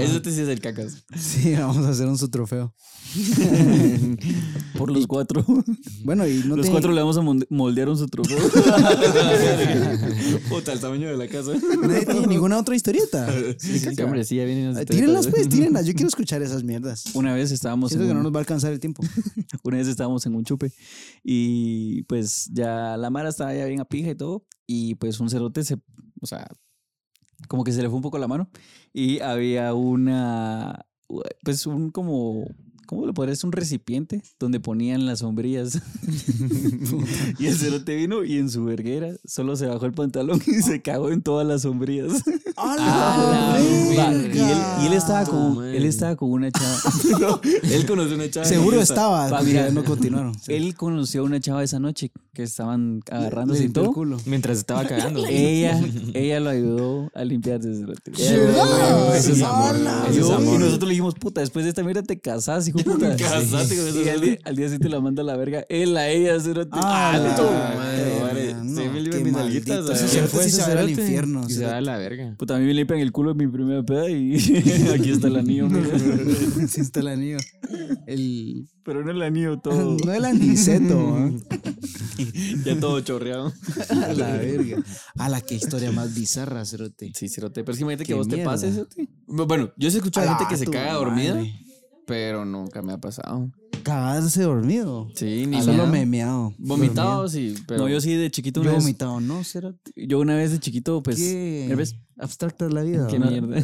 [SPEAKER 4] Eso te sí es el cacas.
[SPEAKER 2] Sí, vamos a hacer un su trofeo.
[SPEAKER 1] Por los cuatro.
[SPEAKER 2] Bueno, y no
[SPEAKER 1] los
[SPEAKER 2] tiene-
[SPEAKER 1] cuatro le vamos a moldear un su trofeo. Puta, el tamaño de la casa.
[SPEAKER 2] nadie tiene ninguna otra historieta.
[SPEAKER 1] Sí, hombre, sí, ya vienen las
[SPEAKER 2] Eh, Tírenlas, pues, tírenlas. Yo quiero escuchar esas mierdas.
[SPEAKER 1] Una vez estábamos
[SPEAKER 2] Siento
[SPEAKER 1] en
[SPEAKER 2] que no
[SPEAKER 1] un-
[SPEAKER 2] nos va a alcanzar el tiempo.
[SPEAKER 1] una vez estábamos en un chupe y pues ya la Mara estaba ya bien a pija y todo y pues un cerote se, o sea, como que se le fue un poco la mano y había una, pues un como, ¿cómo lo podría decir? Un recipiente donde ponían las sombrillas y el cerote vino y en su verguera solo se bajó el pantalón y se cagó en todas las sombrillas.
[SPEAKER 2] ¡A
[SPEAKER 3] la
[SPEAKER 1] Va,
[SPEAKER 3] verga!
[SPEAKER 1] y, él, y él estaba con, él estaba con una chava. No, él conoció una chava.
[SPEAKER 2] Seguro estaba,
[SPEAKER 1] Va, mira,
[SPEAKER 2] no continuaron. Sí.
[SPEAKER 1] él conoció a una chava esa noche que estaban agarrándose y
[SPEAKER 2] el
[SPEAKER 1] todo.
[SPEAKER 2] culo.
[SPEAKER 3] Mientras estaba cagando.
[SPEAKER 1] Ella, ella lo ayudó a
[SPEAKER 2] ¿Verdad?
[SPEAKER 1] ayudó.
[SPEAKER 3] Eso es amor. Eso es amor.
[SPEAKER 1] y nosotros le dijimos, puta, después de esta mierda te casás, hijo puta.
[SPEAKER 4] Esa
[SPEAKER 1] Y al, día- al día siguiente la manda a la verga. Él a ella, cerote.
[SPEAKER 2] ¡Ah, la
[SPEAKER 1] tu madre.
[SPEAKER 2] No,
[SPEAKER 4] Se me
[SPEAKER 2] qué
[SPEAKER 4] mis nalguitas,
[SPEAKER 2] cerote
[SPEAKER 3] fue
[SPEAKER 2] sí se va al infierno.
[SPEAKER 3] Se va a la verga.
[SPEAKER 1] Puta, a mí me limpian el culo en mi primera peda y aquí está el anillo.
[SPEAKER 2] Sí está el anillo. El...
[SPEAKER 1] Pero no el anillo todo.
[SPEAKER 2] No el aniceto, ¿ah?
[SPEAKER 1] ya todo chorreado.
[SPEAKER 2] A la verga. A la que historia más bizarra, cerote.
[SPEAKER 1] Sí, cerote. Pero es que imagínate que vos te pases, cerote. Bueno, yo sí he escuchado
[SPEAKER 2] A
[SPEAKER 1] gente que se caga dormida,
[SPEAKER 2] madre.
[SPEAKER 1] Pero nunca me ha pasado.
[SPEAKER 2] Cagarse dormido.
[SPEAKER 1] Sí, ni
[SPEAKER 2] Solo
[SPEAKER 1] meado.
[SPEAKER 2] memeado.
[SPEAKER 1] Vomitado, sí. Pero no, yo sí de chiquito
[SPEAKER 2] Yo
[SPEAKER 1] vez.
[SPEAKER 2] vomitado, no, cerote.
[SPEAKER 1] Yo una vez de chiquito, pues.
[SPEAKER 2] ¿Qué?
[SPEAKER 1] vez,
[SPEAKER 2] abstracta es la vida.
[SPEAKER 4] Qué mierda.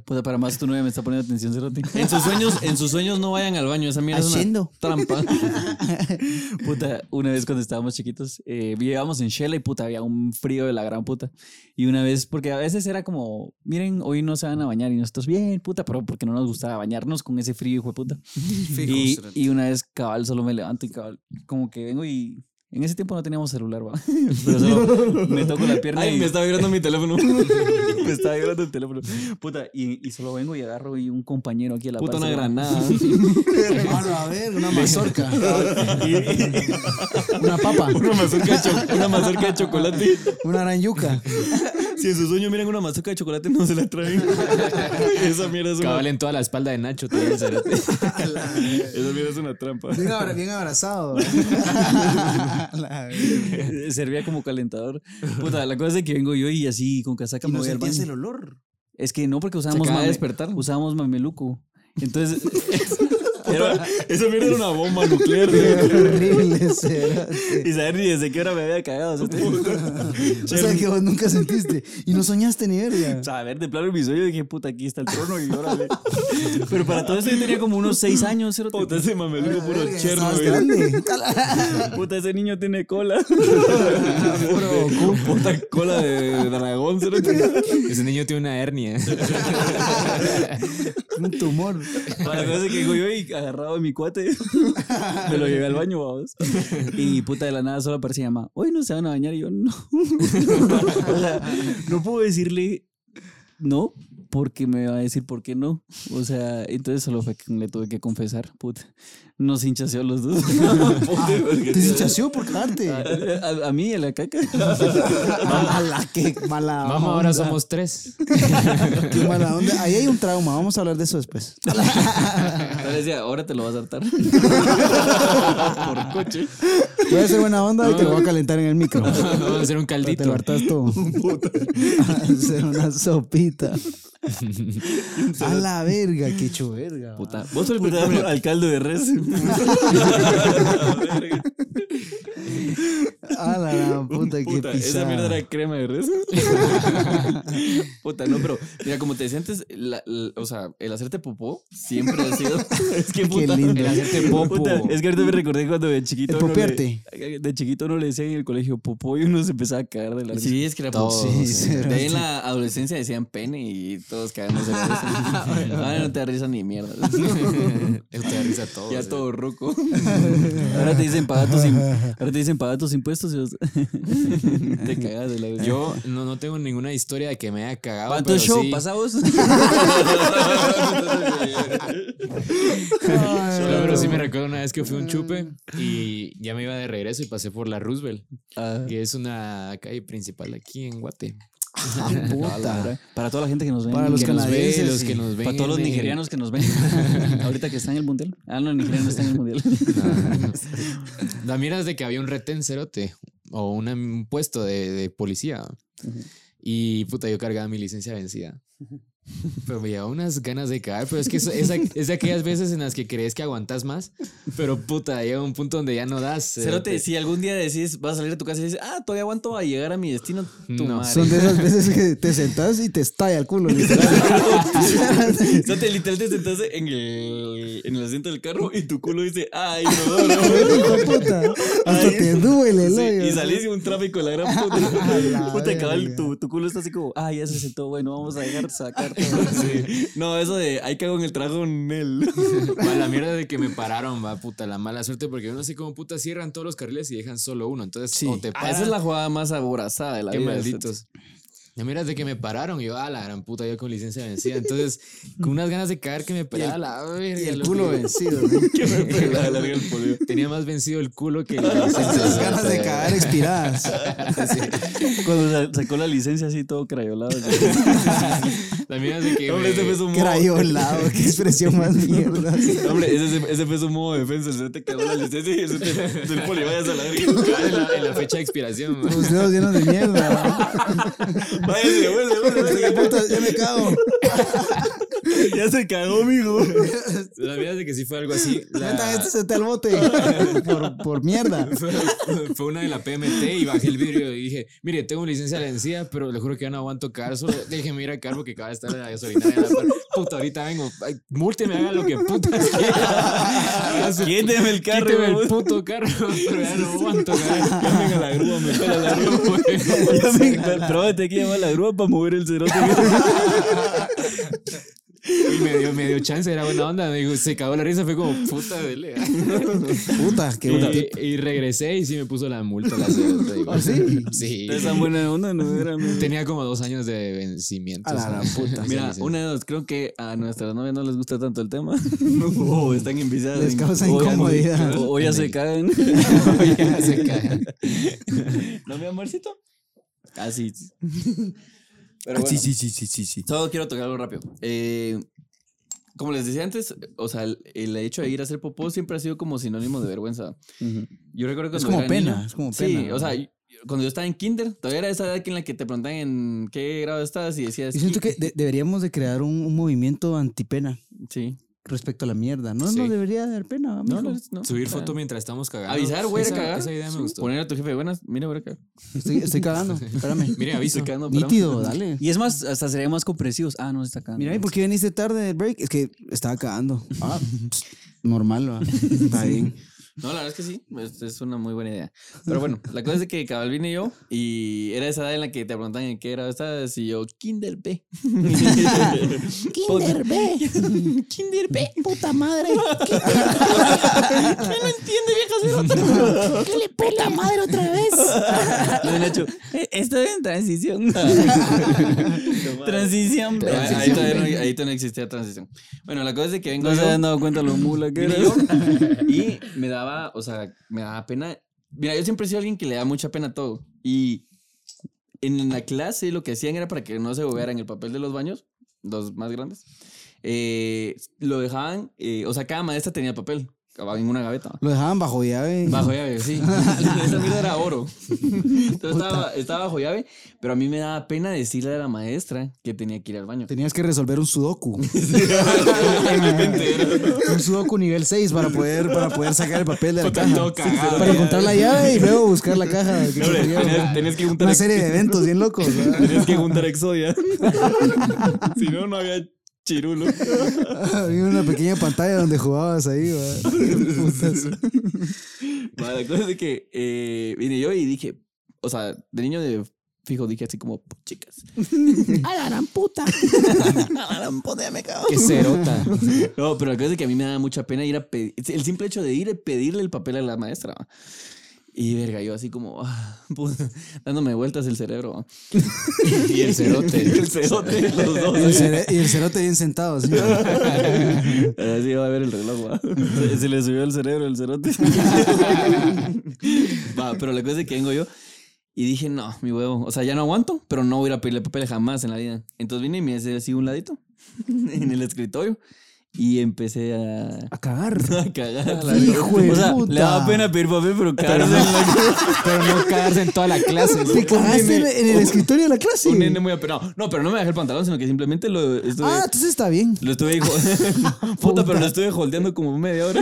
[SPEAKER 4] Puta, para más tu novia me está poniendo atención, Cerote. En sus sueños, en sus sueños no vayan al baño. Esa mierda es una trampa.
[SPEAKER 1] Puta, una vez cuando estábamos chiquitos, eh, vivíamos en Shela y puta, había un frío de la gran puta. Y una vez, porque a veces era como, miren, hoy no se van a bañar y nosotros, bien, puta, pero porque no nos gustaba bañarnos con ese frío, hijo de puta. y, y una vez, cabal, solo me levanto y cabal, como que vengo y. En ese tiempo no teníamos celular, va. Pero solo me toco la pierna
[SPEAKER 4] Ay,
[SPEAKER 1] y
[SPEAKER 4] me está vibrando mi teléfono.
[SPEAKER 1] me estaba vibrando el teléfono. Puta, y, y solo vengo y agarro y un compañero aquí a la
[SPEAKER 4] Puta, una granada.
[SPEAKER 2] Hermano, a ver, una mazorca. Una papa.
[SPEAKER 4] una mazorca de, una mazorca de chocolate.
[SPEAKER 2] Una arañuca.
[SPEAKER 4] Si en su sueño miran una mazorca de chocolate, no se la traen. Esa mierda es una,
[SPEAKER 3] Cabal en toda la espalda de Nacho. cerote.
[SPEAKER 1] esa mierda es una trampa.
[SPEAKER 2] Bien, abra- bien abrazado.
[SPEAKER 1] Servía como calentador. Puta, la cosa es que vengo yo y así con casaca
[SPEAKER 2] Y
[SPEAKER 1] me
[SPEAKER 2] no
[SPEAKER 1] voy al baño.
[SPEAKER 2] el olor.
[SPEAKER 1] Es que no, porque usábamos, mame-
[SPEAKER 4] despertar.
[SPEAKER 1] usábamos mameluco. Entonces, era-
[SPEAKER 4] Esa mierda era una bomba nuclear.
[SPEAKER 2] Qué horrible
[SPEAKER 1] y saber ni desde qué hora me había cagado. O sea,
[SPEAKER 2] O sea que vos nunca sentiste. Y no soñaste ni verga.
[SPEAKER 1] O sea, a ver, de plano en mi sueño dije, puta, aquí está el trono y órale. Pero para todo eso yo tenía como unos seis años, cero
[SPEAKER 4] Puta, ese mameluco puro
[SPEAKER 2] Verga,
[SPEAKER 4] cherno.
[SPEAKER 2] estabas
[SPEAKER 4] güey.
[SPEAKER 2] grande.
[SPEAKER 1] Puta, ese niño tiene cola.
[SPEAKER 2] Puro
[SPEAKER 4] Puta cola de dragón.
[SPEAKER 3] Ese niño tiene una hernia.
[SPEAKER 2] un tumor.
[SPEAKER 1] Para la cosa es que digo yo y agarrado de mi cuate, me lo llevé al baño, vamos. Y puta de la nada solo aparecía mamá, hoy no se van a bañar y yo no. o sea, no puedo decirle no porque me va a decir por qué no. O sea, entonces solo fue que le tuve que confesar, puta. Nos hinchaseó los dos.
[SPEAKER 2] Te hinchaseó por cagarte.
[SPEAKER 1] a, a- a mí, a la caca.
[SPEAKER 2] Mala, qué mala
[SPEAKER 3] Mamá, ahora
[SPEAKER 2] onda.
[SPEAKER 3] somos tres.
[SPEAKER 2] Qué mala onda. Ahí hay un trauma. Vamos a hablar de eso después.
[SPEAKER 1] Ahora decía, ahora te lo vas a hartar. por coche.
[SPEAKER 2] Voy a hacer buena onda y te lo voy a calentar en el micro.
[SPEAKER 3] Vamos a hacer un
[SPEAKER 2] Te lo
[SPEAKER 3] caldito.
[SPEAKER 2] hartas todo. hacer una sopita. A la verga, qué verga.
[SPEAKER 1] Puta, vos sos el puta, al caldo de res. verga.
[SPEAKER 2] A la gran puta, qué
[SPEAKER 1] Puta, esa mierda era crema de res. Puta, no, pero mira, como te decía antes, la- la- o sea, el hacerte popó siempre ha sido. es que
[SPEAKER 2] Qué
[SPEAKER 1] puta.
[SPEAKER 2] lindo.
[SPEAKER 3] El hacerte popo.
[SPEAKER 1] Puta, es que ahorita me recordé cuando de chiquito.
[SPEAKER 2] El
[SPEAKER 1] de chiquito no le decían en el colegio popó y uno se empezaba a cagar de la risa.
[SPEAKER 4] Sí, es que era
[SPEAKER 3] Todos,
[SPEAKER 4] Sí. De ahí en la adolescencia decían pene y todos cagamos de la risa. Ahora no te da risa ni mierda.
[SPEAKER 3] Te da risa a todos.
[SPEAKER 4] ya todo ruco.
[SPEAKER 1] Ahora te dicen paga tus, ahora te dicen paga tus impuestos y vos te cagas de la risa.
[SPEAKER 3] Yo no, no tengo ninguna historia de que me haya cagado.
[SPEAKER 1] ¿Cuánto
[SPEAKER 3] pero
[SPEAKER 1] show?
[SPEAKER 3] sí.
[SPEAKER 1] ¿Pasa vos?
[SPEAKER 2] Ay,
[SPEAKER 3] No, pero sí me recuerdo una vez que fui a un chupe y ya me iba de regreso y pasé por la Roosevelt,
[SPEAKER 1] Ah,
[SPEAKER 3] que es una calle principal aquí en Guate.
[SPEAKER 2] ah, puta.
[SPEAKER 1] para toda la gente que nos ve.
[SPEAKER 2] Para los
[SPEAKER 3] que nos ve,
[SPEAKER 2] canadienses,
[SPEAKER 3] los que nos ven.
[SPEAKER 1] Para todos los nigerianos que nos ven. Ahorita que están en el mundial. Ah, no, nigerianos no están en el mundial.
[SPEAKER 3] La mierda es de que había un retén cerote o un puesto de, de policía. Y puta, yo cargaba mi licencia vencida. Pero me llevaba unas ganas de cagar. Pero es que es, a- es de aquellas veces en las que crees que aguantas más. Pero puta, llega un punto donde ya no das.
[SPEAKER 4] Cerote, si algún día decís, vas a salir de tu casa y dices, ah, todavía aguanto a llegar a mi destino, tu
[SPEAKER 3] No.
[SPEAKER 4] madre.
[SPEAKER 2] Son de esas veces que te sentás y te estalla el culo. literal.
[SPEAKER 4] Cerote, literal te sentás en el, en el asiento del carro y tu culo dice, ay, no, no.
[SPEAKER 2] De puta. Hasta te duele el
[SPEAKER 4] Sí, y salís de un tráfico de la gran
[SPEAKER 2] A
[SPEAKER 4] puta.
[SPEAKER 2] la
[SPEAKER 1] Puta, cabal, tu, tu culo está así como, ah, ya se sentó, bueno, vamos a dejar sacar.
[SPEAKER 4] Sí. No, eso de ahí cago en el trago en él.
[SPEAKER 3] Va, la mierda de que me pararon, va, puta, la mala suerte, porque yo no sé cómo puta cierran todos los carriles y dejan solo uno. Entonces,
[SPEAKER 2] Sí.
[SPEAKER 3] o te
[SPEAKER 4] Ah, esa es la jugada más aborazada de la
[SPEAKER 3] Qué
[SPEAKER 4] vida.
[SPEAKER 3] malditos. La mierda es de que me pararon. y Yo, ah, la gran puta, yo con licencia vencida. Entonces, con unas ganas de caer que me pelaba la verga.
[SPEAKER 2] Y el
[SPEAKER 3] lo
[SPEAKER 2] culo
[SPEAKER 3] que-
[SPEAKER 2] vencido. ¿no?
[SPEAKER 4] Que me pelaba larga el polio.
[SPEAKER 3] Tenía más vencido el culo que la licencia.
[SPEAKER 2] Las ganas de cagar expiradas.
[SPEAKER 1] Cuando sa- sacó la licencia así todo crayolado.
[SPEAKER 3] Es de que.
[SPEAKER 4] Hombre,
[SPEAKER 3] me-
[SPEAKER 4] ese fue su modo.
[SPEAKER 2] Crayolado, qué expresión más mierda.
[SPEAKER 4] Hombre, ese, ese fue su modo de defensa. Se te cagó la licencia y el te el poli vayas a la verga.
[SPEAKER 3] en, la, en la fecha de expiración.
[SPEAKER 2] Los dedos llenos de mierda.
[SPEAKER 4] Váyase,
[SPEAKER 2] ¿Qué puta? Ya me cago.
[SPEAKER 4] ya se cagó, mijo.
[SPEAKER 3] La verdad es de que sí fue algo así. La-
[SPEAKER 2] este se te al bote. por, por mierda.
[SPEAKER 3] fue, fue una de la PMT y bajé el vidrio y dije, mire, tengo licencia de encía, pero le juro que ya no aguanto cagar, solo déjeme ir a cargo que acaba de estar en la gasolinaria. La par- Puta, ahorita vengo, múlteme, haga lo que putas quiera.
[SPEAKER 4] Quíteme el carro,
[SPEAKER 3] Quíteme el puto carro, pero ya no aguanto cagar.
[SPEAKER 4] Llamen a la grúa, me pela la grúa. Pero te que llamar a la grúa para mover el cerote.
[SPEAKER 3] Y me dio, me dio chance, era buena onda. Me dijo, se cagó la risa, fue como, puta, dele.
[SPEAKER 2] Puta, qué tip.
[SPEAKER 3] Y, y regresé y sí me puso la multa. La digo.
[SPEAKER 2] ¿Ah, sí?
[SPEAKER 3] Sí.
[SPEAKER 4] Esa buena onda no era. mi-
[SPEAKER 3] Tenía como dos años de vencimiento.
[SPEAKER 2] A la puta.
[SPEAKER 4] Mira,
[SPEAKER 3] Sí, sí.
[SPEAKER 4] una de dos, creo que a nuestras novias no les gusta tanto el tema. o están enviciadas.
[SPEAKER 2] Les
[SPEAKER 4] en-
[SPEAKER 2] causa
[SPEAKER 4] o ya-
[SPEAKER 2] incomodidad.
[SPEAKER 4] O, o ya se caen.
[SPEAKER 3] Ya se cae.
[SPEAKER 4] ¿No, mi amorcito? Ah, sí. Pero
[SPEAKER 2] Ah,
[SPEAKER 4] bueno,
[SPEAKER 2] sí, sí, sí, sí, sí, sí.
[SPEAKER 4] Solo quiero tocar algo rápido. Eh, como les decía antes, o sea, el, el hecho de ir a hacer popó siempre ha sido como sinónimo de vergüenza. Yo recuerdo que
[SPEAKER 2] Es como pena,
[SPEAKER 4] niño-
[SPEAKER 2] es como
[SPEAKER 4] Sí,
[SPEAKER 2] pena.
[SPEAKER 4] o sea, cuando yo estaba en kinder, todavía era esa edad en la que te preguntan en qué grado estás y decías...
[SPEAKER 2] Yo siento que de- deberíamos de crear un, un movimiento antipena
[SPEAKER 4] Sí.
[SPEAKER 2] Respecto a la mierda. No,
[SPEAKER 3] Sí.
[SPEAKER 2] no debería dar pena,
[SPEAKER 4] No, no, no.
[SPEAKER 3] Subir foto mientras estamos cagando.
[SPEAKER 4] Avisar, güey,
[SPEAKER 3] Esa-
[SPEAKER 4] cagar.
[SPEAKER 3] Esa idea me
[SPEAKER 4] Sí.
[SPEAKER 3] gustó.
[SPEAKER 4] Poner a tu jefe, buenas, mira, voy a cagar.
[SPEAKER 2] Estoy, estoy cagando. Espérame.
[SPEAKER 3] Mire, aviso.
[SPEAKER 4] Estoy cagando,
[SPEAKER 2] Nítido, dale.
[SPEAKER 4] Y es más, hasta serían más comprensivos. Ah, no, está acá.
[SPEAKER 2] Mira, ¿y por qué viniste tarde del break? Es que estaba cagando. Ah, normal, va. Está bien.
[SPEAKER 4] No, la verdad es que sí, es, es una muy buena idea. Pero bueno, la cosa es que cabal vine yo y era esa edad en la que te preguntan en qué grado estás y yo, Kinder B.
[SPEAKER 2] Kinder B.
[SPEAKER 4] Kinder B.
[SPEAKER 2] Puta madre.
[SPEAKER 4] ¿Quién no entiende, vieja
[SPEAKER 2] ¿Qué le pela madre otra vez?
[SPEAKER 4] Le Nacho, "Eh, estoy en transición. transición B. Ahí, todavía no, ahí todavía no existía transición. Bueno, la cosa es que vengo
[SPEAKER 1] No se habían dado cuenta lo mula que era.
[SPEAKER 4] yo y me daba, o sea, me daba pena. Mira, yo siempre he sido alguien que le da mucha pena a todo. Y en la clase lo que hacían era para que no se en el papel de los baños, los más grandes. eh, lo dejaban, eh, o sea, cada maestra tenía papel en una gaveta.
[SPEAKER 2] Lo dejaban bajo llave.
[SPEAKER 4] Bajo llave, sí. Esa mierda era oro. Entonces estaba, estaba bajo llave, pero a mí me daba pena decirle a la maestra que tenía que ir al baño.
[SPEAKER 2] Tenías que resolver un sudoku. un sudoku nivel 6 para poder, para poder sacar el papel de la
[SPEAKER 3] Puta,
[SPEAKER 2] caja.
[SPEAKER 3] cagado.
[SPEAKER 2] Para encontrar la llave y luego buscar la caja. que
[SPEAKER 4] tenías, tenías que juntar
[SPEAKER 2] Una serie de eventos bien locos. ¿verdad?
[SPEAKER 4] Tenías que juntar Exodia. si no, no había chirulo.
[SPEAKER 2] Había una pequeña pantalla donde jugabas ahí. ¿verdad? Putas.
[SPEAKER 4] Va, la cosa es de que eh, vine yo y dije, o sea, de niño de fijo dije así como, chicas.
[SPEAKER 2] ¡A la gran puta!
[SPEAKER 4] me cago.
[SPEAKER 3] Qué cerota.
[SPEAKER 4] No, pero la cosa es que a mí me da mucha pena ir a pedir, el simple hecho de ir a pedirle el papel a la maestra. Y verga, yo así como, ah, puta, dándome vueltas el cerebro.
[SPEAKER 3] Y el cerote.
[SPEAKER 4] el cerote, los dos.
[SPEAKER 2] Y el, cere- y el cerote bien sentado. Así.
[SPEAKER 4] Así va a ver el reloj, va. Se, se le subió el cerebro el cerote. va, pero la cosa es que vengo yo y dije, no, mi huevo. O sea, ya no aguanto, pero no voy a ir a pedirle papel jamás en la vida. Entonces vine y me hice así un ladito en el escritorio y empecé a,
[SPEAKER 2] A cagar.
[SPEAKER 4] a cagar.
[SPEAKER 2] Hijo de
[SPEAKER 4] o sea,
[SPEAKER 2] puta.
[SPEAKER 4] le daba pena pedir papel, pero cagarse en la
[SPEAKER 3] Pero no cagarse en toda la clase.
[SPEAKER 2] Te cagaste en, en el escritorio de la clase.
[SPEAKER 4] Un nene muy apenado. No, pero no me bajé el pantalón, sino que simplemente lo estuve.
[SPEAKER 2] Ah, entonces está bien.
[SPEAKER 4] Lo estuve hijo. puta, pero lo estuve holdeando como media hora.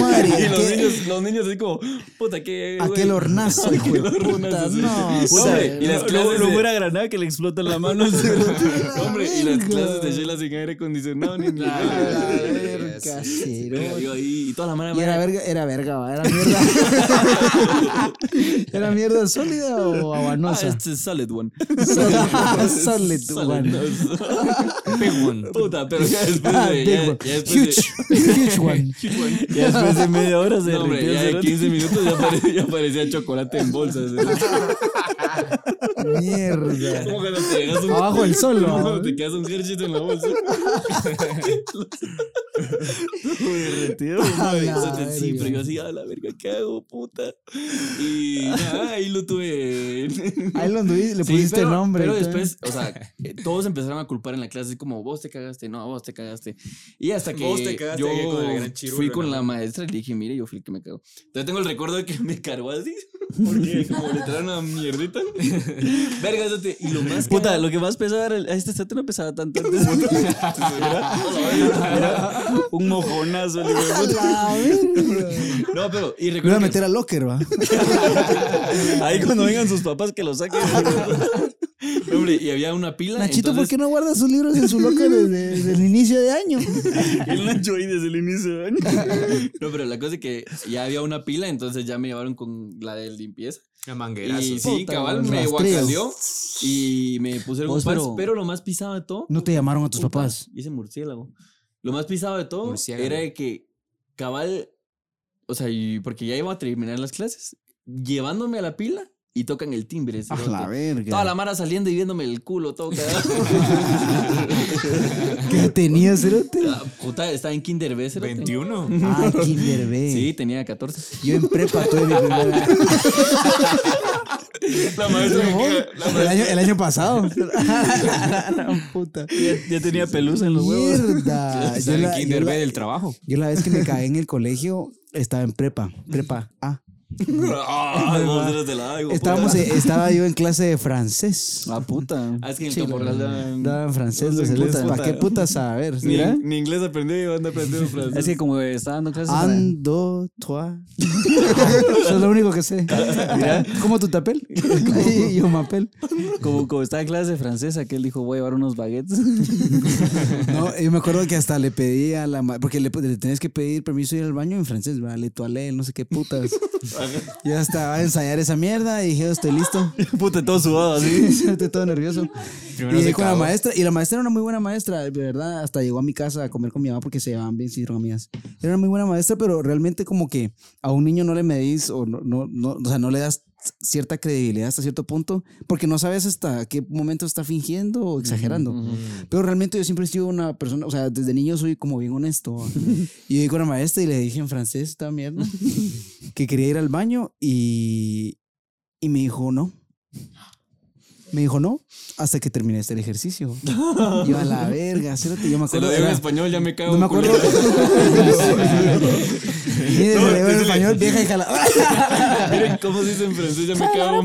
[SPEAKER 2] Madre,
[SPEAKER 4] Y los niños, los niños así como, puta, qué.
[SPEAKER 2] Aquel hornazo, hijo de puta. No,
[SPEAKER 4] Puta,
[SPEAKER 2] hombre,
[SPEAKER 4] y las clases
[SPEAKER 1] lo fuera granada que le explota la mano.
[SPEAKER 4] Hombre, y las clases de Sheila sin aire acondicionado ni ni
[SPEAKER 2] La verga,
[SPEAKER 4] ahí y toda la mano.
[SPEAKER 2] Y era verga, era verga, va, era mierda. ¿Era mierda sólida o
[SPEAKER 4] Ah,
[SPEAKER 2] habanosa?
[SPEAKER 4] este es solid one.
[SPEAKER 2] Solid one.
[SPEAKER 3] Big one.
[SPEAKER 4] Puta, pero ya después
[SPEAKER 2] Ah,
[SPEAKER 4] de. Ya,
[SPEAKER 2] one.
[SPEAKER 4] ya después de.
[SPEAKER 2] Huge, huge one.
[SPEAKER 4] Ya después de media hora se
[SPEAKER 1] No, hombre, ya de
[SPEAKER 4] cerote.
[SPEAKER 1] 15 minutos ya, pare- ya parecía chocolate en bolsas.
[SPEAKER 2] Mierda.
[SPEAKER 4] Como cuando te dejas un.
[SPEAKER 2] Abajo el sol,
[SPEAKER 4] como
[SPEAKER 2] ¿no?
[SPEAKER 4] cuando te quedas un Hershey's en la bolsa. Entonces, sí, pero yo así, a la verga, ¿qué hago, puta? Y nada, ahí lo tuve.
[SPEAKER 2] Ahí lo anduviste, le
[SPEAKER 4] Sí,
[SPEAKER 2] pusiste
[SPEAKER 4] pero,
[SPEAKER 2] nombre.
[SPEAKER 4] Pero después, o sea, eh, todos empezaron a culpar en la clase, como vos te cagaste, no, vos te cagaste. Y hasta que
[SPEAKER 3] Vos te cagaste,
[SPEAKER 4] yo
[SPEAKER 3] con el gran chirulo
[SPEAKER 4] fui con
[SPEAKER 3] la
[SPEAKER 4] maestra y le dije, mire, yo fui el que me cagó. Entonces tengo el recuerdo de que me cargó así. Porque como le traen una mierdita. Verga, eso te- Y lo más
[SPEAKER 1] Puta, lo que más pesaba era. el- Este cerote no pesaba tanto antes. Era- era un mojonazo.
[SPEAKER 4] No, pero. Y
[SPEAKER 2] Me iba
[SPEAKER 4] recuerdo
[SPEAKER 2] a
[SPEAKER 4] que-
[SPEAKER 2] meter al locker, va.
[SPEAKER 1] Ahí cuando vengan sus papás que lo saquen.
[SPEAKER 4] Hombre, y había una pila.
[SPEAKER 2] Nachito, ¿por qué no guarda sus libros en su locker desde, desde el inicio de año?
[SPEAKER 1] El Nacho ahí desde el inicio de año.
[SPEAKER 4] No, pero la cosa es que ya había una pila, entonces ya me llevaron con la de limpieza.
[SPEAKER 3] A manguerazos.
[SPEAKER 4] Y sí,
[SPEAKER 1] Puta,
[SPEAKER 4] cabal, me guacaleó y me pusieron un
[SPEAKER 1] Vos,
[SPEAKER 4] pants,
[SPEAKER 1] pero-
[SPEAKER 4] pero... lo más pisado de todo.
[SPEAKER 2] No te llamaron a tus
[SPEAKER 4] puta,
[SPEAKER 2] papás.
[SPEAKER 4] Ese murciélago. Lo más pisado de todo
[SPEAKER 3] Murciélago.
[SPEAKER 4] era de que cabal, o sea, y porque ya iba a terminar las clases, llevándome a la pila y tocan el timbre.
[SPEAKER 2] La verga.
[SPEAKER 4] Toda la mara saliendo y viéndome el culo, todo cagado.
[SPEAKER 2] ¿Qué tenía, cerote?
[SPEAKER 4] Ah, Puta, estaba en Kinder B, cerote.
[SPEAKER 3] 21.
[SPEAKER 2] Ah, Kinder B.
[SPEAKER 4] Sí, tenía 14.
[SPEAKER 2] Yo en prepa tuve mi primera.
[SPEAKER 4] La maestra me queda- la
[SPEAKER 2] El año, el año pasado. La puta.
[SPEAKER 1] Ya, ya tenía pelusa en los huevos.
[SPEAKER 2] Mierda. Yo
[SPEAKER 3] en
[SPEAKER 2] la,
[SPEAKER 3] Kinder B
[SPEAKER 2] la,
[SPEAKER 3] del trabajo.
[SPEAKER 2] yo la vez que me caí en el colegio estaba en prepa. Prepa A.
[SPEAKER 4] Ah, vos eres de la hijo de
[SPEAKER 2] Estábamos,
[SPEAKER 4] puta.
[SPEAKER 2] estaba yo en clase de francés.
[SPEAKER 1] Ah, puta.
[SPEAKER 4] Ah, es que en
[SPEAKER 2] Sí,
[SPEAKER 4] daban-
[SPEAKER 2] Daba en francés,
[SPEAKER 1] Los
[SPEAKER 2] ¿Para
[SPEAKER 1] puta.
[SPEAKER 2] qué putas saber?
[SPEAKER 4] Ni,
[SPEAKER 1] Mira.
[SPEAKER 4] ni inglés aprendí y anda aprendiendo francés.
[SPEAKER 1] Es que como estaba dando clases.
[SPEAKER 2] Un, dos, trois. Eso es lo único que sé.
[SPEAKER 1] Mira.
[SPEAKER 2] ¿Cómo tu tapel? Y yo mapel.
[SPEAKER 1] Como, como estaba en clase de francés, aquel dijo, voy a llevar unos baguettes.
[SPEAKER 2] No, yo me acuerdo que hasta le pedí a la ma- porque le, le tenés que pedir permiso de ir al baño en francés, ¿verdad? Le toalé, no sé qué putas. Yo hasta a ensayar esa mierda y dije, "Oh, estoy listo.
[SPEAKER 1] Puta, todo sudado así.
[SPEAKER 2] Estoy todo nervioso.
[SPEAKER 3] Primero
[SPEAKER 2] y con la maestra, y la maestra era una muy buena maestra, de verdad, hasta llegó a mi casa a comer con mi mamá porque se llevaban bien, sí, amigas. Era una muy buena maestra, pero realmente como que a un niño no le medís o no, no, no, o sea, no le das cierta credibilidad hasta cierto punto, porque no sabes hasta qué momento está fingiendo o exagerando. Pero realmente yo siempre he sido una persona, o sea, desde niño soy como bien honesto. y llegué con la maestra y le dije en francés esta mierda que quería ir al baño y, y me dijo no. Me dijo no hasta que terminé este ejercicio. Yo a la verga, cérate, yo me
[SPEAKER 4] Se
[SPEAKER 2] acuerdo.
[SPEAKER 4] lo digo en español, ya me cago.
[SPEAKER 2] no me acuerdo. Mire, se en español, vieja hija. la-
[SPEAKER 4] Miren cómo se dice en francés, ya me cago.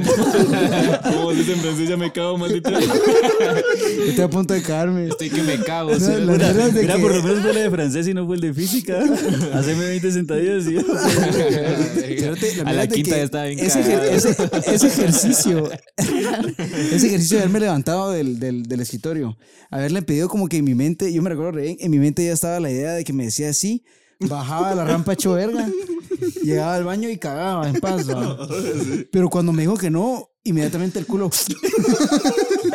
[SPEAKER 4] Cómo se dice en francés, ya me cago, maldito.
[SPEAKER 2] Estoy a punto de cagarme.
[SPEAKER 3] Estoy que me cago.
[SPEAKER 2] No, la de
[SPEAKER 1] Mira,
[SPEAKER 2] que-
[SPEAKER 1] por lo menos fue la de francés y no fue el de física. Haceme 20 sentadillas y
[SPEAKER 2] Cerote,
[SPEAKER 3] A la quinta ya estaba bien
[SPEAKER 2] ese, ese, ese ejercicio, ese ejercicio de haberme levantado del, del, del escritorio, haberle pedido como que en mi mente, yo me recuerdo re bien, en mi mente ya estaba la idea de que me decía así, bajaba la rampa hecho verga, llegaba al baño y cagaba en paz. ¿va? Pero cuando me dijo que no, inmediatamente el culo.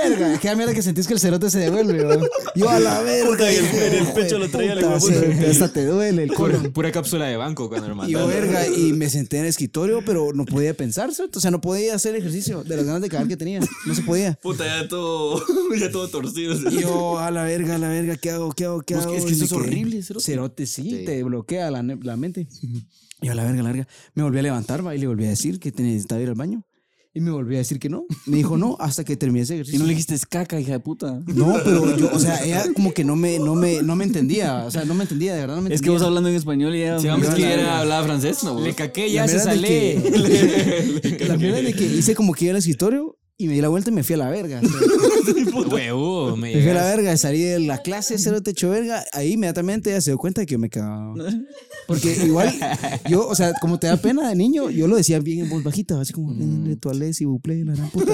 [SPEAKER 2] verga, qué mierda que sentís que el cerote se devuelve. Yo a la verga.
[SPEAKER 1] Puta, y el- en el pecho lo traía la
[SPEAKER 2] puta, sí, Hasta te duele el culo.
[SPEAKER 3] Pura, pura cápsula de banco cuando lo
[SPEAKER 2] Y yo,
[SPEAKER 3] mataron.
[SPEAKER 2] verga, y me senté en el escritorio, pero no podía pensar, ¿cierto? O sea, no podía hacer ejercicio de las ganas de cagar que tenía. No se podía.
[SPEAKER 4] Puta, ya todo, ya todo torcido.
[SPEAKER 2] Y yo, a la verga, a la verga, ¿qué hago? ¿Qué hago? ¿Qué
[SPEAKER 4] Pues
[SPEAKER 2] hago?
[SPEAKER 4] es que
[SPEAKER 2] Y
[SPEAKER 4] eso es horrible, cerote.
[SPEAKER 2] Cerote, sí,
[SPEAKER 3] Sí.
[SPEAKER 2] te bloquea la, la mente. Y yo, a la verga, a la verga. Me volví a levantar, va, y le volví a decir que necesitaba ir al baño. Y me volví a decir que no. Me dijo no hasta que terminé ese
[SPEAKER 1] Y
[SPEAKER 2] ejercicio.
[SPEAKER 1] no le dijiste es caca, hija de puta.
[SPEAKER 2] No, pero yo, o sea, ella como que no me, no me, no me entendía. O sea, no me entendía, de verdad no me entendía.
[SPEAKER 1] Es que vos hablando en español y ella.
[SPEAKER 4] Si vamos
[SPEAKER 2] Yo
[SPEAKER 4] que era hablaba francés, no.
[SPEAKER 3] Le caqué,
[SPEAKER 2] La
[SPEAKER 3] ya se
[SPEAKER 2] es
[SPEAKER 3] sale.
[SPEAKER 2] que- La mierda es de que hice como que iba al escritorio y me di la vuelta y me fui a la verga.
[SPEAKER 3] Huevo, me
[SPEAKER 2] Me fui a la verga, salí de la clase, cero techo verga. Ahí inmediatamente ella se dio cuenta de que yo me cagaba. Porque igual, yo, o sea, como te da pena de niño, yo lo decía bien en voz bajita, así como, le toalé, si buple, la gran puta.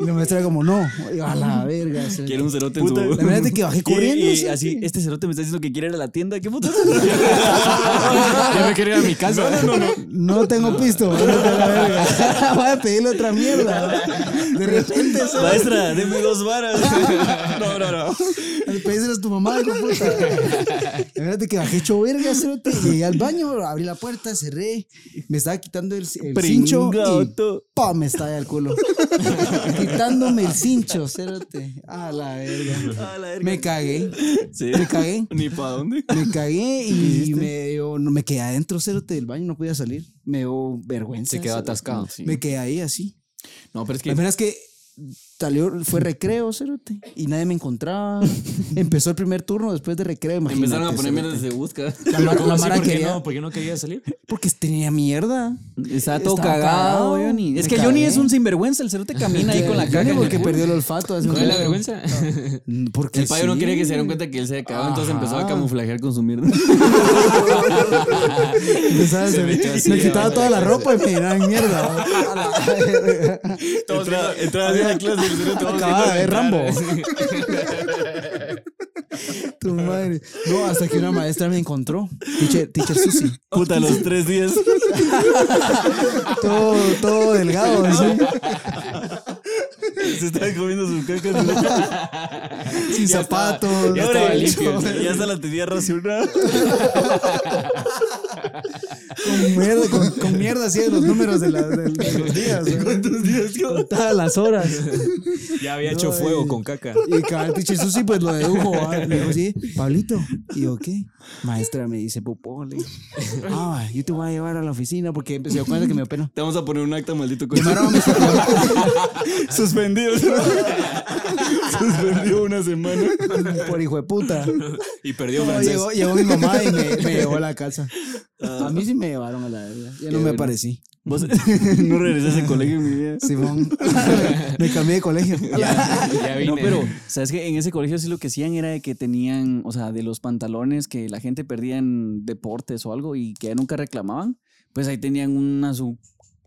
[SPEAKER 2] Y la maestra era como, no, Y yo, a la verga.
[SPEAKER 4] Quiere un cerote en su...
[SPEAKER 2] La verdad es que bajé corriendo.
[SPEAKER 1] Y, y
[SPEAKER 2] sí,
[SPEAKER 1] así,
[SPEAKER 2] sí.
[SPEAKER 1] este cerote me está diciendo que quiere ir a la tienda. ¿Qué puta?
[SPEAKER 3] Ya me quería ir a mi casa.
[SPEAKER 2] No tengo pisto, váyate a la verga. Voy a pedirle otra mierda. De repente, cero,
[SPEAKER 1] Maestra, deme dos varas. No, no, no.
[SPEAKER 2] pedíselas a tu mamá, hijo de puta. Es que bajé hecho verga, cerote. Llegué al baño, abrí la puerta, cerré. Me estaba quitando el, el cincho y ¡pam! me estalla el culo. Quitándome el cincho, cerote. A la verga.
[SPEAKER 1] A la verga.
[SPEAKER 2] Me cagué.
[SPEAKER 1] Sí.
[SPEAKER 2] Me cagué.
[SPEAKER 4] Ni para dónde.
[SPEAKER 2] Me cagué y me, no, me quedé adentro, cerote, del baño, no podía salir. Me dio vergüenza.
[SPEAKER 3] Se quedó atascado.
[SPEAKER 2] Me quedé ahí así.
[SPEAKER 4] No, pero es que...
[SPEAKER 2] La verdad es que salió, fue recreo, cerote, y nadie me encontraba. Empezó el primer turno después de recreo, imagínate.
[SPEAKER 4] Empezaron a poner
[SPEAKER 2] cerote.
[SPEAKER 4] mierda se busca.
[SPEAKER 2] La, ma-
[SPEAKER 3] ¿Cómo
[SPEAKER 2] la? Mara
[SPEAKER 3] ¿Por qué
[SPEAKER 2] quería-
[SPEAKER 3] no? ¿Por qué no quería salir?
[SPEAKER 2] Porque tenía mierda.
[SPEAKER 1] Estaba todo
[SPEAKER 2] Estaba
[SPEAKER 1] cagado,
[SPEAKER 2] cagado.
[SPEAKER 1] Johnny. Es
[SPEAKER 2] Me
[SPEAKER 1] que Johnny
[SPEAKER 2] cagué.
[SPEAKER 1] es un sinvergüenza. El cerote camina ahí con la
[SPEAKER 2] Johnny
[SPEAKER 1] caca. en
[SPEAKER 2] porque perdió el olfato.
[SPEAKER 3] ¿Cuál es la vergüenza?
[SPEAKER 2] Porque
[SPEAKER 4] El payo no
[SPEAKER 2] sí.
[SPEAKER 4] quería que se dieran cuenta que él se había cagado, entonces empezó a camuflajear con su mierda.
[SPEAKER 2] Empezaba a hacer- me quitaba toda la ropa y me en mierda.
[SPEAKER 4] Entraba- Entraba así a la clase
[SPEAKER 2] Acababa de ver Rambo. Tu madre. No, hasta que una maestra me encontró. Teacher, teacher Susi.
[SPEAKER 1] Puta, los tres días.
[SPEAKER 2] Todo, todo delgado. ¿sí?
[SPEAKER 1] Se estaba comiendo sus cacas.
[SPEAKER 2] Sin
[SPEAKER 4] Ya
[SPEAKER 2] zapatos.
[SPEAKER 3] ya estaba limpio.
[SPEAKER 1] Ya hasta la tenía racionada.
[SPEAKER 2] Con mierda, con, con mierda así de los números de, la- de- de los días.
[SPEAKER 1] ¿Cuántos días?
[SPEAKER 2] Contadas las horas.
[SPEAKER 3] Ya había
[SPEAKER 2] No,
[SPEAKER 3] hecho fuego
[SPEAKER 2] y-
[SPEAKER 3] con caca.
[SPEAKER 2] Y cada teacher Susi pues lo dedujo. Me dijo, sí, Pablito. Y yo, ¿qué? Maestra me dice, popó. Le digo, ah, yo te voy a llevar a la oficina porque se dio cuenta que me dio pena.
[SPEAKER 4] Te vamos a poner un acta, maldito coche.
[SPEAKER 1] Suspendido. Suspendido una semana.
[SPEAKER 2] por hijo de puta.
[SPEAKER 3] Y perdió
[SPEAKER 2] No,
[SPEAKER 3] francés.
[SPEAKER 2] llegó, llegó mi mamá y me, me llevó a la casa. A mí sí me llevaron a la verga. Ya no me
[SPEAKER 1] bueno.
[SPEAKER 2] aparecí.
[SPEAKER 1] Vos no regresé a ese colegio en mi vida.
[SPEAKER 2] Simón. me cambié de colegio.
[SPEAKER 3] Ya, ya vine.
[SPEAKER 1] No, pero, ¿sabes que En ese colegio sí lo que hacían era de que tenían, o sea, de los pantalones que la gente perdía en deportes o algo y que ya nunca reclamaban, pues ahí tenían una su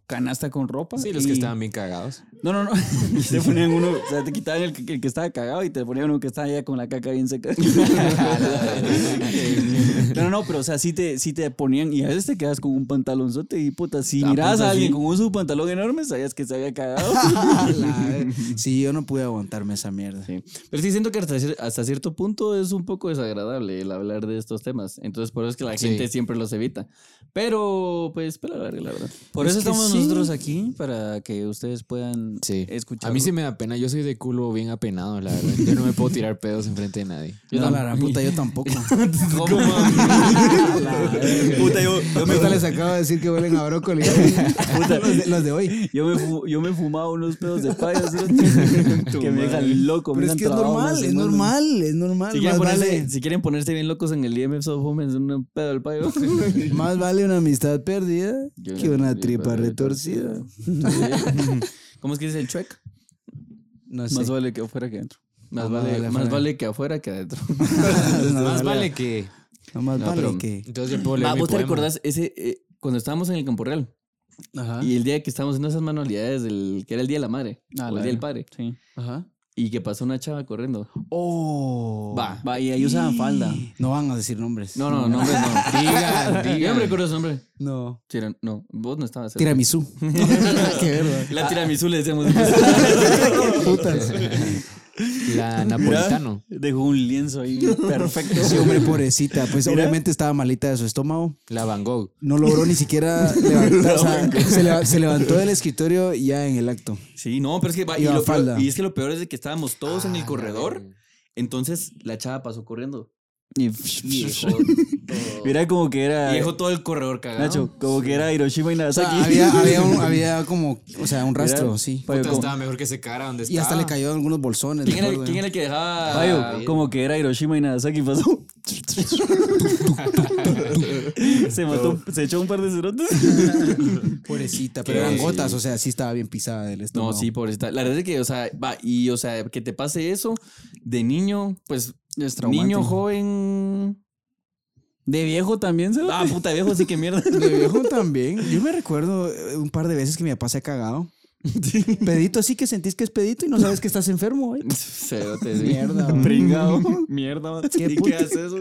[SPEAKER 1] canasta con ropa.
[SPEAKER 3] Sí, los que estaban bien cagados.
[SPEAKER 1] No, no, no. te ponían uno, o sea, te quitaban el, que- el que estaba cagado y te ponían uno que estaba ya con la caca bien seca. no, no, no, pero o sea, sí te, sí te ponían y a veces te quedas con un pantalonzote y puta, si
[SPEAKER 4] Ah,
[SPEAKER 1] mirabas
[SPEAKER 4] puta,
[SPEAKER 1] a alguien
[SPEAKER 4] sí.
[SPEAKER 1] con un subpantalón enorme, sabías que se había cagado.
[SPEAKER 2] La sí, yo no pude aguantarme esa mierda.
[SPEAKER 4] Sí. Pero sí siento que hasta, hasta cierto punto es un poco desagradable el hablar de estos temas. Entonces, por eso es que la
[SPEAKER 3] Sí.
[SPEAKER 4] gente siempre los evita. Pero, pues, pela la la verdad.
[SPEAKER 1] Por
[SPEAKER 2] Es
[SPEAKER 1] eso estamos. Nosotros aquí, para que ustedes puedan
[SPEAKER 3] Sí.
[SPEAKER 1] escuchar.
[SPEAKER 3] A mí sí me da pena. Yo soy de culo bien apenado, la verdad. Yo no me puedo tirar pedos enfrente de nadie.
[SPEAKER 4] Yo
[SPEAKER 2] no, la gran puta, yo tampoco.
[SPEAKER 4] ¿Cómo?
[SPEAKER 1] Puta, yo, yo me,
[SPEAKER 2] Ahorita les acabo de decir que huelen a brócoli. los, de, los de hoy.
[SPEAKER 1] yo, me yo me fumaba unos pedos de payas que me dejan loco. me
[SPEAKER 2] Pero es que es normal, es normal, es normal.
[SPEAKER 4] Si quieren,
[SPEAKER 2] más,
[SPEAKER 4] ponerse,
[SPEAKER 2] vale,
[SPEAKER 4] si quieren ponerse bien locos en el IMF es un pedo del payo.
[SPEAKER 2] más vale una amistad perdida que una tripa retorcida.
[SPEAKER 4] ¿Cómo es que dice el chuec?
[SPEAKER 2] No sé.
[SPEAKER 1] Más vale que afuera que adentro.
[SPEAKER 4] Más,
[SPEAKER 2] Ah,
[SPEAKER 4] vale,
[SPEAKER 2] vale,
[SPEAKER 4] más
[SPEAKER 2] afuera.
[SPEAKER 4] vale que afuera que adentro.
[SPEAKER 2] No,
[SPEAKER 3] Más
[SPEAKER 2] vale.
[SPEAKER 3] vale que.
[SPEAKER 2] No, más
[SPEAKER 4] No,
[SPEAKER 2] vale
[SPEAKER 4] pero-
[SPEAKER 2] que.
[SPEAKER 3] Entonces yo puedo leer
[SPEAKER 4] Ah,
[SPEAKER 3] mi
[SPEAKER 4] ¿Vos te recordás ese, eh, cuando estábamos en el Campo Real?
[SPEAKER 2] Ajá.
[SPEAKER 4] Y el día que estábamos haciendo esas manualidades, del, que era el Día de la Madre,
[SPEAKER 1] Ah,
[SPEAKER 4] o
[SPEAKER 1] la
[SPEAKER 4] el Día del. Padre,
[SPEAKER 1] Sí.
[SPEAKER 2] Ajá.
[SPEAKER 4] Y que pasó una chava corriendo.
[SPEAKER 2] Oh.
[SPEAKER 4] Va.
[SPEAKER 1] Va, y ahí usaban falda.
[SPEAKER 2] No van a decir nombres.
[SPEAKER 4] No, no, nombres no.
[SPEAKER 3] Digan,
[SPEAKER 4] Yo no
[SPEAKER 3] digan.
[SPEAKER 4] me recuerdo su nombre.
[SPEAKER 2] No.
[SPEAKER 4] No, vos no estabas. cerca.
[SPEAKER 2] Tiramisú. Qué verga.
[SPEAKER 4] La tiramisú le decíamos.
[SPEAKER 2] Putas.
[SPEAKER 3] La napolitano.
[SPEAKER 1] Dejó un lienzo ahí perfecto.
[SPEAKER 2] Sí, hombre, pobrecita. Pues
[SPEAKER 1] Mira.
[SPEAKER 2] obviamente estaba malita de su estómago.
[SPEAKER 3] La Van Gogh.
[SPEAKER 2] No logró ni siquiera levantar. o sea, se, leva- se levantó del escritorio ya en el acto.
[SPEAKER 4] Sí, no, pero es que va- y, lo
[SPEAKER 2] falda.
[SPEAKER 4] y es que lo peor es de que estábamos todos en el
[SPEAKER 3] Ah,
[SPEAKER 4] corredor. Entonces la chava pasó corriendo.
[SPEAKER 1] Y, Mira como que era.
[SPEAKER 4] y dejó todo el corredor cagado.
[SPEAKER 1] Nacho, como que era Hiroshima y
[SPEAKER 2] O sea,
[SPEAKER 1] Nagasaki.
[SPEAKER 2] había, había, un- había como, o sea, un rastro,
[SPEAKER 1] Mira,
[SPEAKER 2] sí.
[SPEAKER 1] Payo,
[SPEAKER 3] estaba mejor que se cara donde
[SPEAKER 2] Y hasta
[SPEAKER 3] estaba.
[SPEAKER 2] le cayó algunos bolsones.
[SPEAKER 4] ¿Quién era, quién era el que dejaba?
[SPEAKER 1] Payo, como que era Hiroshima y Nagasaki pasó. se mató, se echó un par de cerotes.
[SPEAKER 2] Pobrecita, pero eran gotas, o sea, sí estaba bien pisada del estómago.
[SPEAKER 4] No, sí, pobrecita. La verdad es que, o sea, va, y, o sea, que te pase eso de niño, pues, niño joven.
[SPEAKER 1] De viejo también se
[SPEAKER 4] Ah, puta viejo, sí que mierda.
[SPEAKER 2] De viejo también. Yo me recuerdo eh, un par de veces que mi papá se ha cagado. Pedito así que sentís que es pedito y no sabes que estás enfermo, güey.
[SPEAKER 4] Sí.
[SPEAKER 2] Mierda.
[SPEAKER 4] Pringado. Mierda.
[SPEAKER 2] ¿Qué
[SPEAKER 4] ¿Y qué haces?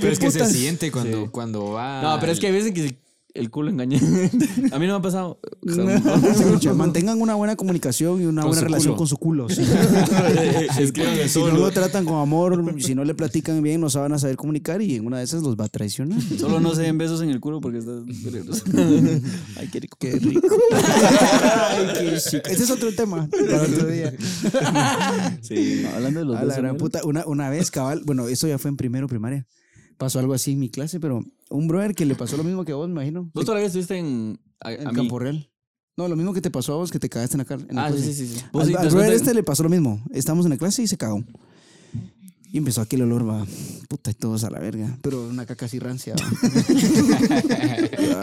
[SPEAKER 3] Pero es que se siente cuando,
[SPEAKER 4] Sí.
[SPEAKER 3] cuando va.
[SPEAKER 4] No, pero es que hay veces que el culo engaña. A mí no me ha pasado.
[SPEAKER 2] Escucha, Mantengan una buena comunicación y una
[SPEAKER 3] Con
[SPEAKER 2] buena relación
[SPEAKER 3] culo.
[SPEAKER 2] con su culo. sí.
[SPEAKER 4] Escríbanme
[SPEAKER 2] Si no lo tratan con amor, si no le platican bien, no saben a saber comunicar y en una de esas los va a traicionar.
[SPEAKER 1] Solo no se den besos en el culo porque está peligroso. Ay, qué rico.
[SPEAKER 2] Qué rico. Ay, qué chico. Ese es otro tema para otro día.
[SPEAKER 1] Sí, hablando de los
[SPEAKER 2] A la gran puta. Una, una vez, cabal, bueno, eso ya fue en primero primaria. Pasó algo así en mi clase, pero un brother que le pasó lo mismo que a vos, me imagino.
[SPEAKER 4] ¿Vos todavía estuviste en. A,
[SPEAKER 2] En
[SPEAKER 4] a?
[SPEAKER 2] Campo Real. No, lo mismo que te pasó a vos, que te cagaste en la, car- en la
[SPEAKER 4] Ah, sí,
[SPEAKER 2] clase.
[SPEAKER 4] sí, sí.
[SPEAKER 2] Al, brother este le pasó lo mismo. Estábamos en la clase y se cagó. Y empezó aquel olor, va. Puta, y todos a la verga. Pero una caca así rancia, va.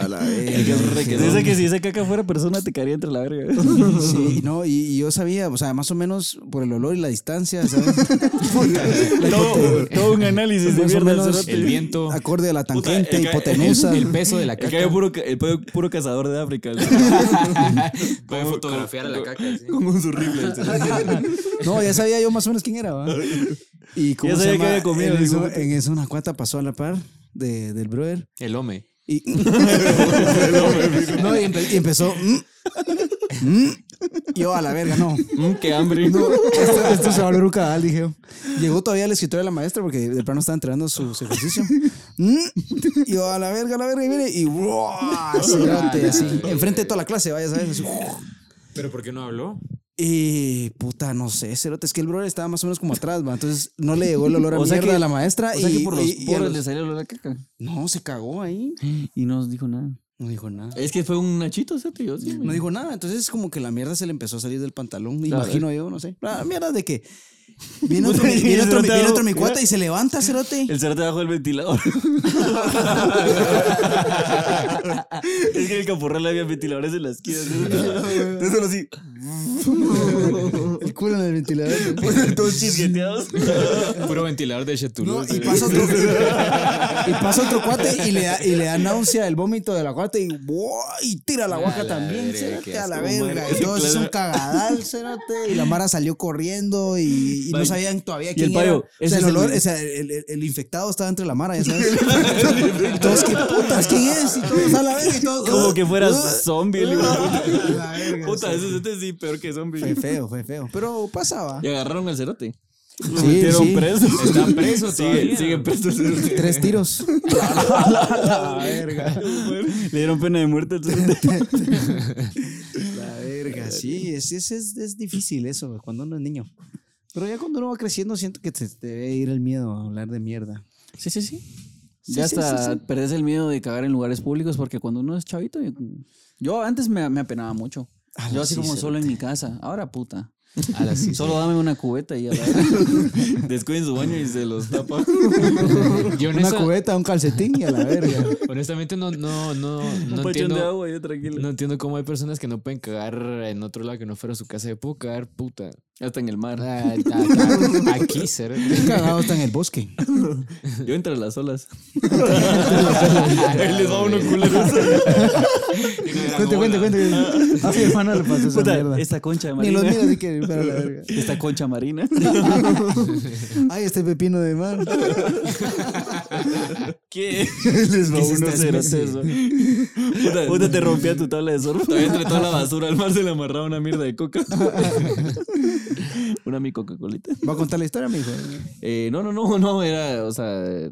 [SPEAKER 2] a la verga.
[SPEAKER 1] Dice que si esa caca fuera persona te caería entre la verga.
[SPEAKER 2] Sí, no, y, y yo sabía, o sea, más o menos por el olor y la distancia, ¿sabes?
[SPEAKER 1] todo, todo un análisis de
[SPEAKER 2] Más o
[SPEAKER 1] mierda.
[SPEAKER 2] menos.
[SPEAKER 3] El viento,
[SPEAKER 2] Acorde a la tangente, hipotenusa.
[SPEAKER 3] el peso de la caca.
[SPEAKER 1] puro, el puro cazador de África.
[SPEAKER 3] Puede fotografiar a la caca. sí.
[SPEAKER 1] Rifle. el cerote.
[SPEAKER 2] No, ya sabía yo más o menos quién era, ¿va? Y cómo
[SPEAKER 1] Ya
[SPEAKER 2] se
[SPEAKER 1] sabía
[SPEAKER 2] llama,
[SPEAKER 1] que había comido,
[SPEAKER 2] en, eso, en eso una cuata pasó a la par de, del brother.
[SPEAKER 3] El home.
[SPEAKER 2] Y, no, y, empe- y empezó. mm, mm, yo a la verga, no.
[SPEAKER 1] Mm, qué hambre.
[SPEAKER 2] No, esto, esto se va a volver un cagal, dije yo. Llegó todavía el escritorio de la maestra porque de plano estaba entrenando su, su ejercicio. Mm, yo a la verga, a la verga, y viene y así. Enfrente de toda la clase, vaya, ¿sabes? Así,
[SPEAKER 3] ¿Pero por qué no habló?
[SPEAKER 2] Y puta, no sé, cerote, es que el brother estaba más o menos como atrás, va. Entonces no le llegó el olor a
[SPEAKER 1] O sea
[SPEAKER 2] mierda
[SPEAKER 1] que-
[SPEAKER 2] a la maestra.
[SPEAKER 1] O sea
[SPEAKER 2] y,
[SPEAKER 1] que por los
[SPEAKER 2] y- y a los-
[SPEAKER 1] le salió la caca.
[SPEAKER 2] No, se cagó ahí.
[SPEAKER 1] Y no dijo nada.
[SPEAKER 2] No dijo nada.
[SPEAKER 4] Es que fue un nachito, ese tío. Sí,
[SPEAKER 2] No dijo nada. Entonces, como que la mierda se le empezó a salir del pantalón.
[SPEAKER 1] Claro.
[SPEAKER 2] Imagino yo, no sé. La mierda de que. Viene otro, mi- viene otro, viene otro mi cuata y se levanta, cerote.
[SPEAKER 1] El cerote bajo el ventilador. es que en el caporral había ventiladores en las esquinas. Entonces solo así.
[SPEAKER 2] El culo en el ventilador.
[SPEAKER 1] Todos chisgueteados.
[SPEAKER 3] Puro ventilador de Chetulú.
[SPEAKER 2] No, y pasa otro, y pasa otro cuate y le, da, y le da náusea el vómito de la cuata y, y tira la guaca también, cerote, a la verga. todos es un cagadal, cerote. Y la Mara salió corriendo y, y no sabían todavía quién
[SPEAKER 1] el payo,
[SPEAKER 2] era. O sea, el
[SPEAKER 1] es el-
[SPEAKER 2] olor, o sea, el, el- el infectado estaba entre la Mara, ya sabes. Todos, ¿qué putas? ¿Quién es? Y todos a la verga y todos.
[SPEAKER 1] Como que fueras zombie.
[SPEAKER 2] La verga,
[SPEAKER 1] Puta,
[SPEAKER 2] sí.
[SPEAKER 1] ese cerote sí, peor que zombie.
[SPEAKER 2] Fue feo, fue feo. Pero pasaba.
[SPEAKER 4] Y agarraron al cerote.
[SPEAKER 1] Lo
[SPEAKER 2] Sí,
[SPEAKER 1] metieron
[SPEAKER 2] sí.
[SPEAKER 1] preso.
[SPEAKER 3] Está preso
[SPEAKER 1] Sigue, sigue preso.
[SPEAKER 2] Tres tiros. La verga.
[SPEAKER 1] Le dieron pena de muerte al cerote.
[SPEAKER 2] La verga, sí, es, es, es, es difícil eso, cuando uno es niño. Pero ya cuando uno va creciendo, siento que te, te debe ir el miedo a hablar de mierda.
[SPEAKER 1] Sí, sí, sí.
[SPEAKER 2] Sí,
[SPEAKER 1] ya
[SPEAKER 2] sí,
[SPEAKER 1] hasta
[SPEAKER 2] sí, sí.
[SPEAKER 1] perdés el miedo de cagar en lugares públicos porque cuando uno es chavito, yo, yo antes me, me apenaba mucho.
[SPEAKER 2] Ah,
[SPEAKER 1] Yo así
[SPEAKER 2] sí,
[SPEAKER 1] como solo en mi casa. Ahora puta.
[SPEAKER 3] A las sí,
[SPEAKER 1] Solo dame una cubeta y a la Descuiden su baño y se los tapa.
[SPEAKER 3] Yo
[SPEAKER 2] Una cubeta, un calcetín y a la verga.
[SPEAKER 3] honestamente no, no, no,
[SPEAKER 1] Un
[SPEAKER 3] no
[SPEAKER 1] de
[SPEAKER 3] entiendo.
[SPEAKER 1] agua, yo tranquilo.
[SPEAKER 3] No entiendo cómo hay personas que no pueden cagar en otro lado que no fuera su casa. Yo puedo cagar puta.
[SPEAKER 1] Hasta en el mar.
[SPEAKER 3] Ah, ah, ah, Aquí, ser.
[SPEAKER 2] Cagado está en el bosque.
[SPEAKER 1] Yo entre las olas. Ahí les va uno culero.
[SPEAKER 2] Cuente, cuente, cuente. A mi hermana le pasó esa
[SPEAKER 1] Puta,
[SPEAKER 2] mierda.
[SPEAKER 1] esta concha
[SPEAKER 2] Ni
[SPEAKER 1] marina.
[SPEAKER 2] los mira, así que para la verga.
[SPEAKER 1] Esta concha marina.
[SPEAKER 2] Ay, este pepino de mar.
[SPEAKER 1] ¿Qué?
[SPEAKER 2] Les va
[SPEAKER 1] ¿Qué es
[SPEAKER 2] uno
[SPEAKER 1] esta
[SPEAKER 2] cero.
[SPEAKER 1] Puta, puta, te rompía tu tabla de surf. Todavía entre toda la basura al mar se le amarraba una mierda de coca. una mi Coca-Colita.
[SPEAKER 2] ¿Va a contar la historia, mijo?
[SPEAKER 1] Eh, no, no, no, no, era, o sea,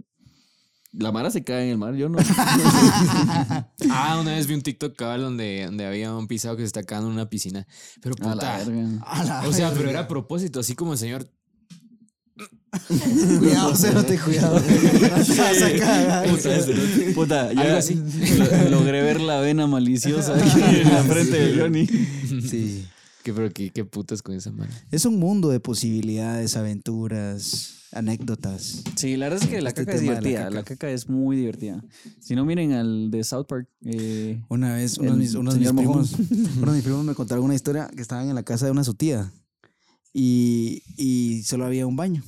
[SPEAKER 1] la mara se cae en el mar, yo no.
[SPEAKER 3] Ah, una vez vi un TikTok cabal donde, donde había un pisado que se está cagando en una piscina. Pero
[SPEAKER 1] A la
[SPEAKER 3] puta.
[SPEAKER 1] verga.
[SPEAKER 2] A la
[SPEAKER 3] O sea,
[SPEAKER 2] verga.
[SPEAKER 3] pero era a propósito, así como el señor.
[SPEAKER 2] Cuidado, cérate, cuidado. Vas a cagar.
[SPEAKER 1] Puta, puta, ya
[SPEAKER 3] así.
[SPEAKER 1] lo- logré ver la vena maliciosa en la frente de Johnny.
[SPEAKER 2] Sí.
[SPEAKER 3] ¿Qué, pero qué, qué putas con esa mano?
[SPEAKER 2] Es un mundo de posibilidades, aventuras, anécdotas.
[SPEAKER 1] Sí, la verdad es que la
[SPEAKER 2] Este
[SPEAKER 1] caca es
[SPEAKER 2] de la
[SPEAKER 1] divertida. La
[SPEAKER 2] caca.
[SPEAKER 1] caca. es muy divertida. Si no, miren al de South Park. eh,
[SPEAKER 2] Una vez, unos, mis, unos mis primos, uno de mis primos me contaron una historia que estaban en la casa de una su tía y, y solo había un baño.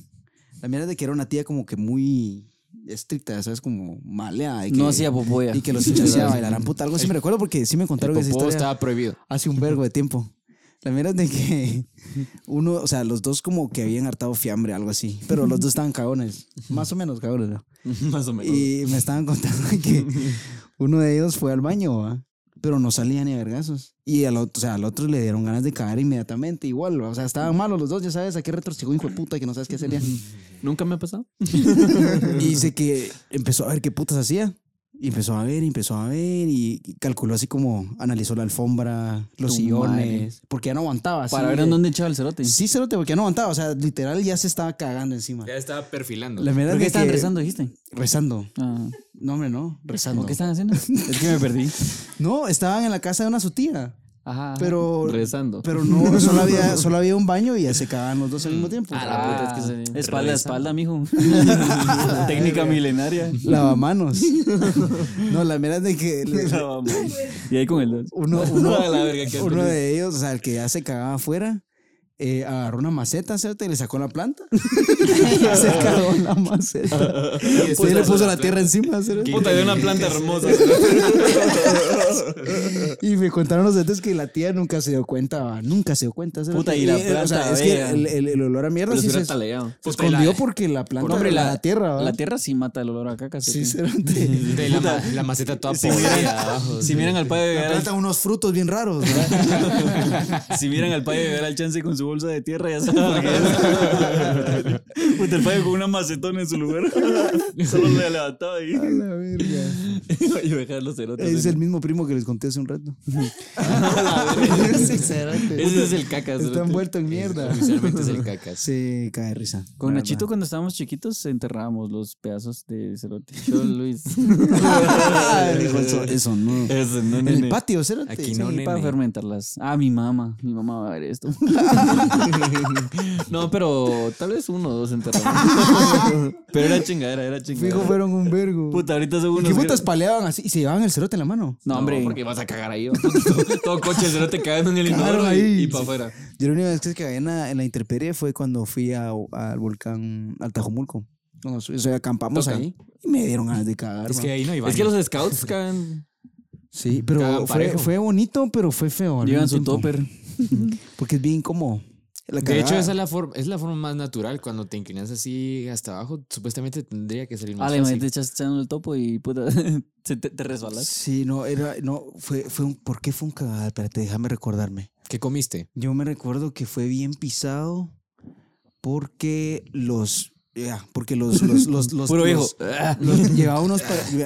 [SPEAKER 2] La mierda es de que era una tía como que muy estricta, ¿sabes? Como maleada. Y que,
[SPEAKER 1] no hacía popoya.
[SPEAKER 2] Y que los hinchas bailarán puta. Algo sí me recuerdo porque sí me contaron esa
[SPEAKER 3] popó
[SPEAKER 2] historia
[SPEAKER 3] estaba prohibido.
[SPEAKER 2] hace un vergo de tiempo. La mierda es de que uno, o sea, los dos como que habían hartado fiambre, algo así. Pero los dos estaban cagones. Más o menos cagones, ¿no?
[SPEAKER 1] Más o menos.
[SPEAKER 2] Y me estaban contando que uno de ellos fue al baño, ¿va? pero no salía ni a vergazos. Y al otro, o sea, al otro le dieron ganas de cagar inmediatamente, igual. ¿va? O sea, estaban malos los dos, ya sabes, a qué retrocedió hijo de puta que no sabes qué ya.
[SPEAKER 1] Nunca me ha pasado.
[SPEAKER 2] Y dice que empezó a ver qué putas hacía. Y empezó a ver, y empezó a ver, y calculó así como analizó la alfombra, los sillones,
[SPEAKER 1] madre.
[SPEAKER 2] porque ya no aguantaba.
[SPEAKER 1] Para ver en dónde echaba el cerote.
[SPEAKER 2] Sí, cerote, porque ya no aguantaba. O sea, literal ya se estaba cagando encima.
[SPEAKER 3] Ya estaba perfilando.
[SPEAKER 2] La verdad
[SPEAKER 1] ¿Por qué
[SPEAKER 2] es
[SPEAKER 1] estaban
[SPEAKER 2] que-
[SPEAKER 1] rezando, dijiste?
[SPEAKER 2] Rezando.
[SPEAKER 1] Ah,
[SPEAKER 2] No, hombre, no. Rezando.
[SPEAKER 1] ¿Qué estaban haciendo? es que me perdí.
[SPEAKER 2] No, estaban en la casa de una su tía.
[SPEAKER 1] Ajá.
[SPEAKER 2] Pero,
[SPEAKER 4] Rezando.
[SPEAKER 2] pero no, solo había, solo había un baño y ya se cagaban los dos al mismo tiempo.
[SPEAKER 4] Ah, la puta, es que se-
[SPEAKER 1] espalda,
[SPEAKER 3] Reza.
[SPEAKER 1] espalda, mijo. Técnica milenaria.
[SPEAKER 2] Lavamanos. No, la mera de que le-
[SPEAKER 1] y ahí con el dos.
[SPEAKER 2] uno,
[SPEAKER 4] A
[SPEAKER 2] uno de ellos, o sea, el que ya se cagaba afuera, eh, agarró una maceta, ¿cierto? Y le sacó la planta. se cagó la maceta. Y después le puso la tierra encima, ¿cierto?
[SPEAKER 4] Puta, de una planta hermosa.
[SPEAKER 2] Y me contaron los detalles que la tía nunca se dio cuenta, nunca se dio cuenta. ¿cierto?
[SPEAKER 1] Puta, y la
[SPEAKER 2] eh, O sea,
[SPEAKER 1] planta,
[SPEAKER 2] es que
[SPEAKER 1] vea.
[SPEAKER 2] el, el- el olor a mierda
[SPEAKER 4] Pero
[SPEAKER 2] sí
[SPEAKER 4] si
[SPEAKER 2] se,
[SPEAKER 4] hubiera
[SPEAKER 2] se escondió porque la planta,
[SPEAKER 1] Hombre,
[SPEAKER 2] la,
[SPEAKER 1] la,
[SPEAKER 2] tierra, ¿va?
[SPEAKER 1] la tierra sí mata el olor a caca.
[SPEAKER 2] Sí.
[SPEAKER 3] De la, ma- la maceta toda
[SPEAKER 1] Si miran,
[SPEAKER 3] abajo.
[SPEAKER 1] si miran al padre
[SPEAKER 2] La
[SPEAKER 1] llegar
[SPEAKER 2] planta unos frutos bien raros, ¿verdad?
[SPEAKER 1] si miran al padre llegar al chance con su bolsa de tierra, ya saben por qué es. Puta, el padre con una macetona en su lugar. Solo le levantaba ahí.
[SPEAKER 2] A la verga.
[SPEAKER 1] y dejar los cerotes.
[SPEAKER 2] Es el mismo primo que les conté hace un rato. Sí, cerote.
[SPEAKER 4] Ese es el caca.
[SPEAKER 2] Está envuelto en mierda.
[SPEAKER 3] Oficialmente es el cacas.
[SPEAKER 2] Sí, cae risa.
[SPEAKER 1] Con Nachito cuando estábamos chiquitos enterrábamos los pedazos de cerote. Yo, Luis.
[SPEAKER 2] Dijo, eso, eso no.
[SPEAKER 1] Ese, no,
[SPEAKER 2] En el patio, cerote.
[SPEAKER 3] Aquí
[SPEAKER 1] Sí,
[SPEAKER 3] no,
[SPEAKER 1] para
[SPEAKER 3] nene.
[SPEAKER 1] fermentarlas. Ah, mi mamá. Mi mamá va a ver esto.
[SPEAKER 4] No, pero tal vez uno o dos pero era chingadera, era chingadera.
[SPEAKER 2] Fijo, fueron un vergo.
[SPEAKER 1] Puta, ahorita son
[SPEAKER 2] ¿Y
[SPEAKER 1] unos.
[SPEAKER 2] qué putas paleaban así y se llevaban el cerote en la mano?
[SPEAKER 1] No, hombre.
[SPEAKER 4] porque vas a cagar ahí. todo, todo coche se te cagando en el
[SPEAKER 2] Cagaron
[SPEAKER 4] inodoro
[SPEAKER 2] ahí.
[SPEAKER 4] y, y para afuera.
[SPEAKER 2] Yo la única vez que cagué en la, en la intemperie fue cuando fui a- al volcán Altajomulco. No, o sea, acampamos
[SPEAKER 4] Toca.
[SPEAKER 2] ahí y me dieron ganas de cagar.
[SPEAKER 3] Es
[SPEAKER 2] man.
[SPEAKER 3] que ahí no hay
[SPEAKER 4] Es que
[SPEAKER 3] baño.
[SPEAKER 4] los scouts cagan.
[SPEAKER 2] Sí, pero
[SPEAKER 3] Cagan
[SPEAKER 2] fue,
[SPEAKER 3] parejo.
[SPEAKER 2] fue bonito, pero fue feo. al
[SPEAKER 1] Llevan
[SPEAKER 2] mismo
[SPEAKER 1] su
[SPEAKER 2] tiempo.
[SPEAKER 1] topper.
[SPEAKER 2] Porque es bien como. La
[SPEAKER 3] De hecho, esa es la, forma, es la forma más natural. Cuando te inclinas así hasta abajo, supuestamente tendría que salir más
[SPEAKER 1] Ah, le
[SPEAKER 3] fácil.
[SPEAKER 1] te echas echando el topo y puta, se te, te resbalas.
[SPEAKER 2] Sí, no, era, no, fue, fue un, ¿por qué fue un cagada? Espérate, déjame recordarme.
[SPEAKER 3] ¿Qué comiste?
[SPEAKER 2] Yo me recuerdo que fue bien pisado porque los, ya, porque los, los, los, los,
[SPEAKER 1] Puro
[SPEAKER 2] los- los- llevaba unos,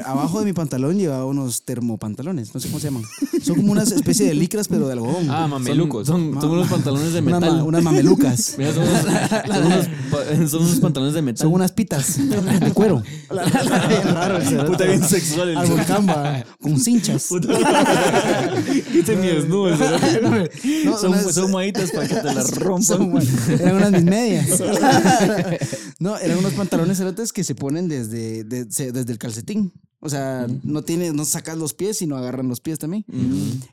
[SPEAKER 2] abajo de mi pantalón llevaba unos termopantalones, no sé cómo se llaman. Son como una especie de licras, pero de algodón.
[SPEAKER 3] Ah, mamelucos.
[SPEAKER 4] Son, son unos pantalones de metal.
[SPEAKER 2] unas mamelucas.
[SPEAKER 4] Mira, son, unos, son, unos, pa- son unos pantalones de metal.
[SPEAKER 2] Son unas pitas de cuero. Raro.
[SPEAKER 1] Puta, bien sexual el
[SPEAKER 2] Al volcán, va, con cinchas.
[SPEAKER 1] Mi desnudo.
[SPEAKER 2] No,
[SPEAKER 1] Son,
[SPEAKER 2] unas-
[SPEAKER 1] son maitas para que te las rompan.
[SPEAKER 2] eran unas mis medias. no, eran unos pantalones cerotes que se ponen desde, de- desde el calcetín. O sea, no tiene, no sacas los pies, sino agarran los pies también.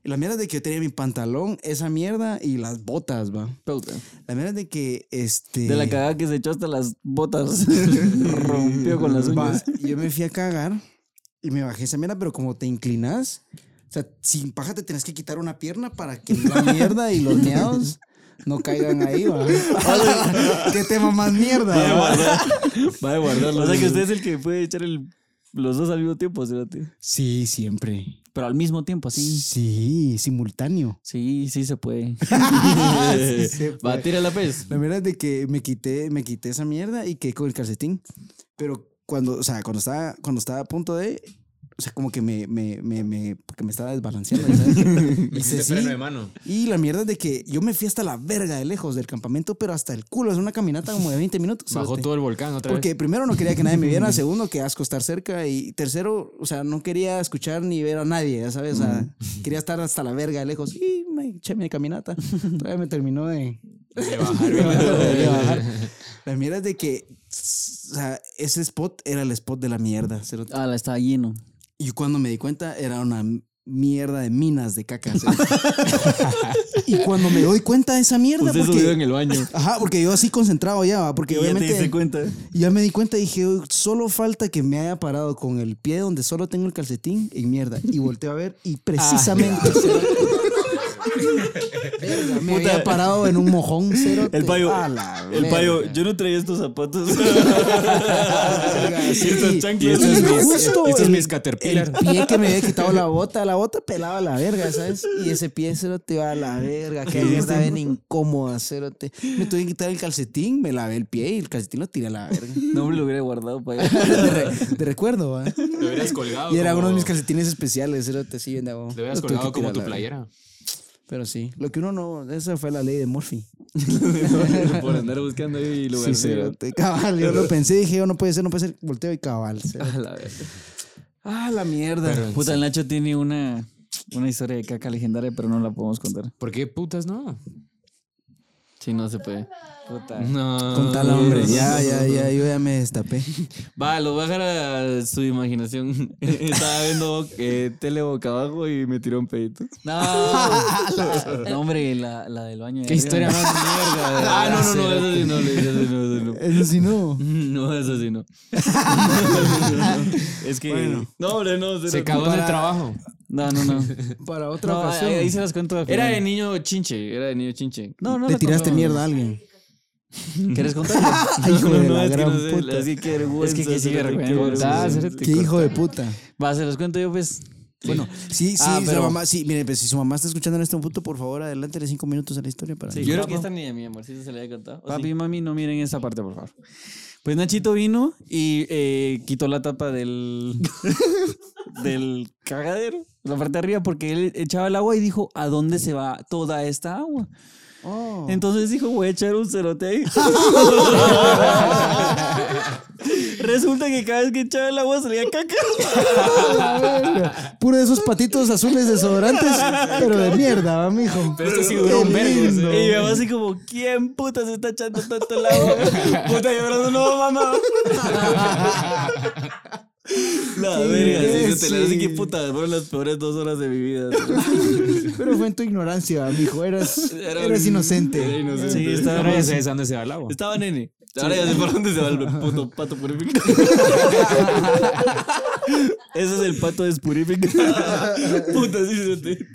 [SPEAKER 2] Y la mierda de que yo tenía mi pantalón, esa mierda y las botas, va.
[SPEAKER 4] Puta.
[SPEAKER 2] La mierda de que este.
[SPEAKER 1] De la cagada que se echó hasta las botas. Rompió con las
[SPEAKER 2] va,
[SPEAKER 1] uñas.
[SPEAKER 2] yo me fui a cagar y me bajé esa mierda, pero como te inclinas, o sea, sin paja te tenés que quitar una pierna para que la mierda y los meados no caigan ahí, va. Qué tema más mierda.
[SPEAKER 1] Va a guardar. Va a guardarlo. O sea que usted es el que puede echar el, los dos al mismo tiempo, cerote.
[SPEAKER 2] Sí, siempre.
[SPEAKER 1] Pero al mismo tiempo, así.
[SPEAKER 2] Sí, simultáneo.
[SPEAKER 1] Sí, sí se puede.
[SPEAKER 2] Sí se
[SPEAKER 4] Va,
[SPEAKER 2] puede.
[SPEAKER 4] tira la pez.
[SPEAKER 2] La verdad es de que me quité, me quité esa mierda y quedé con el calcetín. Pero cuando, o sea, cuando estaba, cuando estaba a punto de, o sea, como que me, me, me, me, porque me estaba desbalanceando, ¿sabes? Hice así.
[SPEAKER 3] mano.
[SPEAKER 2] Y la mierda es de que yo me fui hasta la verga de lejos del campamento, pero hasta el culo. Es una caminata como de 20 minutos.
[SPEAKER 3] Bajó todo el volcán otra
[SPEAKER 2] Porque
[SPEAKER 3] vez.
[SPEAKER 2] primero no quería que nadie me viera, segundo que asco estar cerca y tercero, o sea, no quería escuchar ni ver a nadie, ya sabes, o sea, quería estar hasta la verga de lejos y me eché mi caminata. Todavía me terminó de,
[SPEAKER 3] De bajar,
[SPEAKER 2] de bajar. La mierda es de que, o sea, ese spot era el spot de la mierda.
[SPEAKER 1] Ah, la estaba lleno.
[SPEAKER 2] Y cuando me di cuenta era una mierda de minas de caca. cerote. y cuando me doy cuenta de esa mierda,
[SPEAKER 4] Usted
[SPEAKER 2] porque-
[SPEAKER 4] en el baño.
[SPEAKER 2] Ajá, porque yo así concentrado ya, va, porque
[SPEAKER 1] Y ya te diste cuenta.
[SPEAKER 2] Ya me di cuenta y dije, "Uy, solo falta que me haya parado con el pie donde solo tengo el calcetín en mierda. Y volteo a ver y precisamente... Verga, me había parado en un mojón cero.
[SPEAKER 1] El payo,
[SPEAKER 2] A
[SPEAKER 1] el payo, yo no traía estos zapatos.
[SPEAKER 2] Verga, sí.
[SPEAKER 1] Estas chanclas.
[SPEAKER 3] Y estos
[SPEAKER 2] Y
[SPEAKER 3] mis-
[SPEAKER 2] justo
[SPEAKER 3] estos
[SPEAKER 2] el-
[SPEAKER 3] mis Caterpillar.
[SPEAKER 2] El pie que me había quitado la bota, la bota pelaba la verga, ¿sabes? Y ese pie cero te va a la verga. Qué mierda bien incómoda, cerote. Me tuve que quitar el calcetín, me lavé el pie y el calcetín lo tiré a la verga.
[SPEAKER 1] No me lo hubiera guardado para
[SPEAKER 2] De, re- de recuerdo, ¿va?
[SPEAKER 3] Lo hubieras colgado.
[SPEAKER 2] Y era
[SPEAKER 3] como-
[SPEAKER 2] uno de mis calcetines especiales, cerote, sí, bien de abajo.
[SPEAKER 3] Lo hubieras
[SPEAKER 2] Lo tuve que
[SPEAKER 3] colgado como
[SPEAKER 2] tirar
[SPEAKER 3] tu
[SPEAKER 2] a la verga.
[SPEAKER 3] playera.
[SPEAKER 2] Pero sí, lo que uno no, esa fue la ley de Murphy.
[SPEAKER 4] Por andar buscando ahí lugar.
[SPEAKER 2] Sí, cerote, cabal, yo lo pensé, dije, yo no puede ser, no puede ser, volteo y cabal. cerote.
[SPEAKER 4] A la verga.
[SPEAKER 2] Ah, la mierda.
[SPEAKER 3] Pero-
[SPEAKER 1] Puta, el Nacho tiene una, una historia de caca legendaria, pero no la podemos contar.
[SPEAKER 3] ¿Por qué putas no?
[SPEAKER 4] Sí, no se puede.
[SPEAKER 1] Puta.
[SPEAKER 4] No.
[SPEAKER 2] Con tal hombre. Ya, ya, ya, yo ya me destapé.
[SPEAKER 4] Va, lo voy a dejar a su imaginación. Estaba viendo eh, tele boca abajo y me tiró un pedito.
[SPEAKER 1] No, no, hombre, la, la del baño.
[SPEAKER 3] Qué historia más mierda.
[SPEAKER 4] Ah, no, no, no, eso sí no, eso sí no, eso sí no.
[SPEAKER 2] Eso sí no.
[SPEAKER 4] No, eso sí no.
[SPEAKER 1] Es que.
[SPEAKER 4] No, hombre, no.
[SPEAKER 3] Se
[SPEAKER 4] cero.
[SPEAKER 3] cagó en el trabajo.
[SPEAKER 1] No, no, no.
[SPEAKER 2] Para otra
[SPEAKER 1] No,
[SPEAKER 2] ocasión.
[SPEAKER 1] ahí, ahí se las cuento.
[SPEAKER 4] Era de niño chinche, era de niño chinche.
[SPEAKER 1] No, no.
[SPEAKER 2] Le
[SPEAKER 1] la
[SPEAKER 2] tiraste
[SPEAKER 1] contamos.
[SPEAKER 2] mierda a alguien.
[SPEAKER 1] ¿Quieres contarlo?
[SPEAKER 2] Hijo de la
[SPEAKER 4] es que
[SPEAKER 2] gran
[SPEAKER 4] no sé,
[SPEAKER 2] puta.
[SPEAKER 4] así que.
[SPEAKER 1] Es que sí,
[SPEAKER 4] qué
[SPEAKER 1] vergüenza.
[SPEAKER 2] Qué hijo de puta.
[SPEAKER 1] Va, se los cuento yo, pues.
[SPEAKER 2] Bueno, sí, sí,
[SPEAKER 1] Ah,
[SPEAKER 2] su
[SPEAKER 1] pero-
[SPEAKER 2] mamá, sí, mire, pues si su mamá está escuchando en este punto, por favor, adelántele cinco minutos a la historia para
[SPEAKER 4] Yo creo que esta ni a mi amorcito se le había contado. ¿o
[SPEAKER 1] Papi
[SPEAKER 4] sí?
[SPEAKER 1] y mami, no miren esta parte, por favor. Pues Nachito vino y eh, quitó la tapa del, del cagadero, la parte de arriba, porque él echaba el agua y dijo, ¿a dónde se va toda esta agua?
[SPEAKER 2] Oh.
[SPEAKER 1] Entonces dijo, voy a echar un cerote ahí. Resulta que cada vez que echaba el agua salía caca.
[SPEAKER 2] Puro de esos patitos azules desodorantes, pero de mierda, va, mijo.
[SPEAKER 3] Pero esto sí duró un vergo.
[SPEAKER 1] Y mi mamá así como, ¿quién puta se está echando tanto el agua? puta llorando, no, mamá. La verga, sí, te la así que puta, fueron las peores dos horas de mi vida.
[SPEAKER 2] Pero fue en tu ignorancia, mijo. Eras,
[SPEAKER 4] Era
[SPEAKER 2] eras
[SPEAKER 4] un-
[SPEAKER 2] inocente.
[SPEAKER 4] era inocente.
[SPEAKER 1] Sí, estaba
[SPEAKER 3] Ahora ya sabes a dónde se va el agua.
[SPEAKER 4] Estaba nene. Ahora ya sé por dónde se va el puto pato purificado.
[SPEAKER 1] Ese es el pato despurificado.
[SPEAKER 4] puta, sí se te.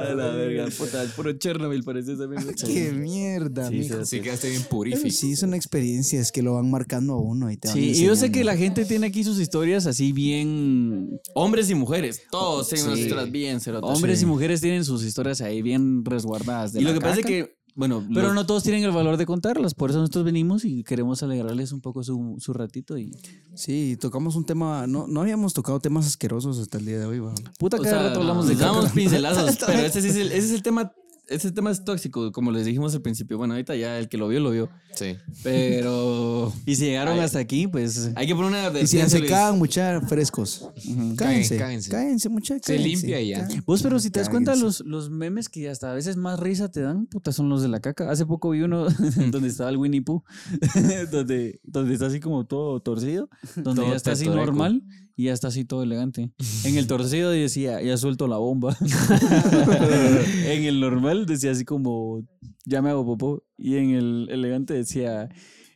[SPEAKER 4] A la verga, puta, el puro Chernobyl parecía esa mierda.
[SPEAKER 2] Qué mierda,
[SPEAKER 1] Sí,
[SPEAKER 2] mijo.
[SPEAKER 3] Así quedaste bien purífico.
[SPEAKER 2] sí, son experiencias que lo van marcando a uno y te van
[SPEAKER 1] Sí, y yo sé que la gente tiene aquí sus historias así bien...
[SPEAKER 4] Hombres y mujeres, todos tienen
[SPEAKER 1] Sí.
[SPEAKER 4] unas historias bien cerotas.
[SPEAKER 1] Hombres
[SPEAKER 4] Sí.
[SPEAKER 1] y mujeres tienen sus historias ahí bien resguardadas. de
[SPEAKER 4] Y
[SPEAKER 1] la
[SPEAKER 4] lo que pasa es
[SPEAKER 1] caca.
[SPEAKER 4] que, bueno,
[SPEAKER 1] Pero
[SPEAKER 4] los-
[SPEAKER 1] no todos tienen el valor de contarlas, por eso nosotros venimos y queremos alegrarles un poco su, su ratito y...
[SPEAKER 2] Sí, tocamos un tema. No, no habíamos tocado temas asquerosos hasta el día de hoy, va.
[SPEAKER 1] Puta,
[SPEAKER 4] o
[SPEAKER 1] cada
[SPEAKER 4] sea,
[SPEAKER 1] rato hablamos de
[SPEAKER 4] damos pincelazos, pero ese, es el, ese es el tema. Ese tema es tóxico, como les dijimos al principio. Bueno, ahorita ya el que lo vio, lo vio.
[SPEAKER 3] Sí.
[SPEAKER 4] Pero
[SPEAKER 1] Y si llegaron
[SPEAKER 4] Ay.
[SPEAKER 1] hasta aquí, pues...
[SPEAKER 4] hay que poner una
[SPEAKER 2] Y si se cagan, muchachos, frescos. Cáense,
[SPEAKER 3] cáguense.
[SPEAKER 2] cáense, muchachos.
[SPEAKER 3] Se limpia y ya.
[SPEAKER 1] Vos, pero si te das cuenta, los, los memes que hasta a veces más risa te dan, puta, son los de la caca. Hace poco vi uno donde estaba el Winnie Pooh, donde, donde está así como todo torcido, donde
[SPEAKER 4] Todo
[SPEAKER 1] ya está así normal y ya está así todo elegante. En el torcido decía, ya suelto la bomba. en el normal decía así como, ya me hago popó. Y en el elegante decía,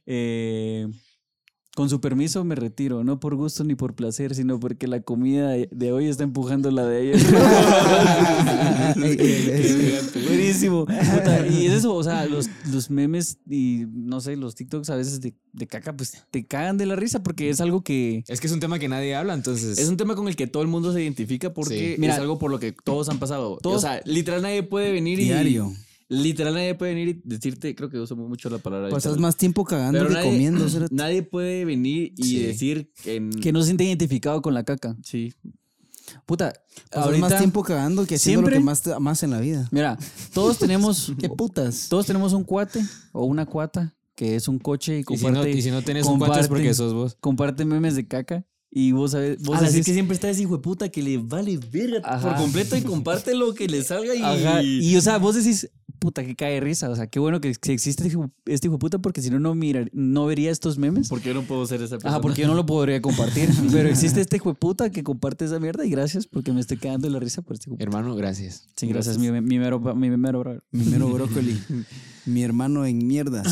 [SPEAKER 1] eh, con su permiso me retiro, no por gusto ni por placer, sino porque la comida de hoy está empujando la de ayer. Buenísimo. Puta, y es eso, o sea, los, los memes y no sé, los TikToks a veces de, de caca, pues te cagan de la risa porque es algo que.
[SPEAKER 3] Es que es un tema que nadie habla, entonces.
[SPEAKER 4] Es un tema con el que todo el mundo se identifica porque
[SPEAKER 3] Sí.
[SPEAKER 1] Mira,
[SPEAKER 4] es algo por lo que todos han pasado.
[SPEAKER 1] todos-
[SPEAKER 4] o sea, literal nadie puede venir y.
[SPEAKER 2] Diario.
[SPEAKER 4] Literal nadie puede venir y decirte, creo que uso mucho la palabra.
[SPEAKER 2] Pasas
[SPEAKER 4] literal.
[SPEAKER 2] más tiempo cagando
[SPEAKER 4] Pero
[SPEAKER 2] que
[SPEAKER 4] nadie-
[SPEAKER 2] comiendo.
[SPEAKER 4] Nadie puede venir y
[SPEAKER 3] Sí.
[SPEAKER 4] decir que. en-
[SPEAKER 1] que no se siente identificado con la caca.
[SPEAKER 4] Sí.
[SPEAKER 1] Puta,
[SPEAKER 2] Pasas
[SPEAKER 1] ahorita.
[SPEAKER 2] más tiempo cagando que haciendo
[SPEAKER 1] siempre-
[SPEAKER 2] lo que más te amas en la vida.
[SPEAKER 1] Mira, todos tenemos.
[SPEAKER 2] Qué putas.
[SPEAKER 1] todos tenemos un cuate o una cuata que es un coche y
[SPEAKER 3] y, si no,
[SPEAKER 1] comparte,
[SPEAKER 3] y si no tenés un cuate es porque
[SPEAKER 1] comparte-
[SPEAKER 3] sos vos.
[SPEAKER 1] comparte memes de caca. Y vos sabes. Vos
[SPEAKER 4] así
[SPEAKER 1] decís-
[SPEAKER 4] que siempre está ese hijo de puta que le vale verga
[SPEAKER 1] Ajá.
[SPEAKER 4] por completo y comparte lo que le salga y.
[SPEAKER 1] Ajá, Y, o sea, vos decís, puta, que cae de risa. O sea, qué bueno que, que existe este hijo, este hijo de puta, porque si no, no, mirar, no vería estos memes.
[SPEAKER 4] ¿Por qué no puedo ser esa persona?
[SPEAKER 1] Ajá, porque yo no lo podría compartir. Pero existe este hijo de puta que comparte esa mierda y gracias porque me estoy quedando la risa por este hijo de puta.
[SPEAKER 3] Hermano, gracias.
[SPEAKER 1] Sí, gracias, mi, mi mero, mi mero.
[SPEAKER 2] Mi mero brócoli. Mi hermano en mierdas.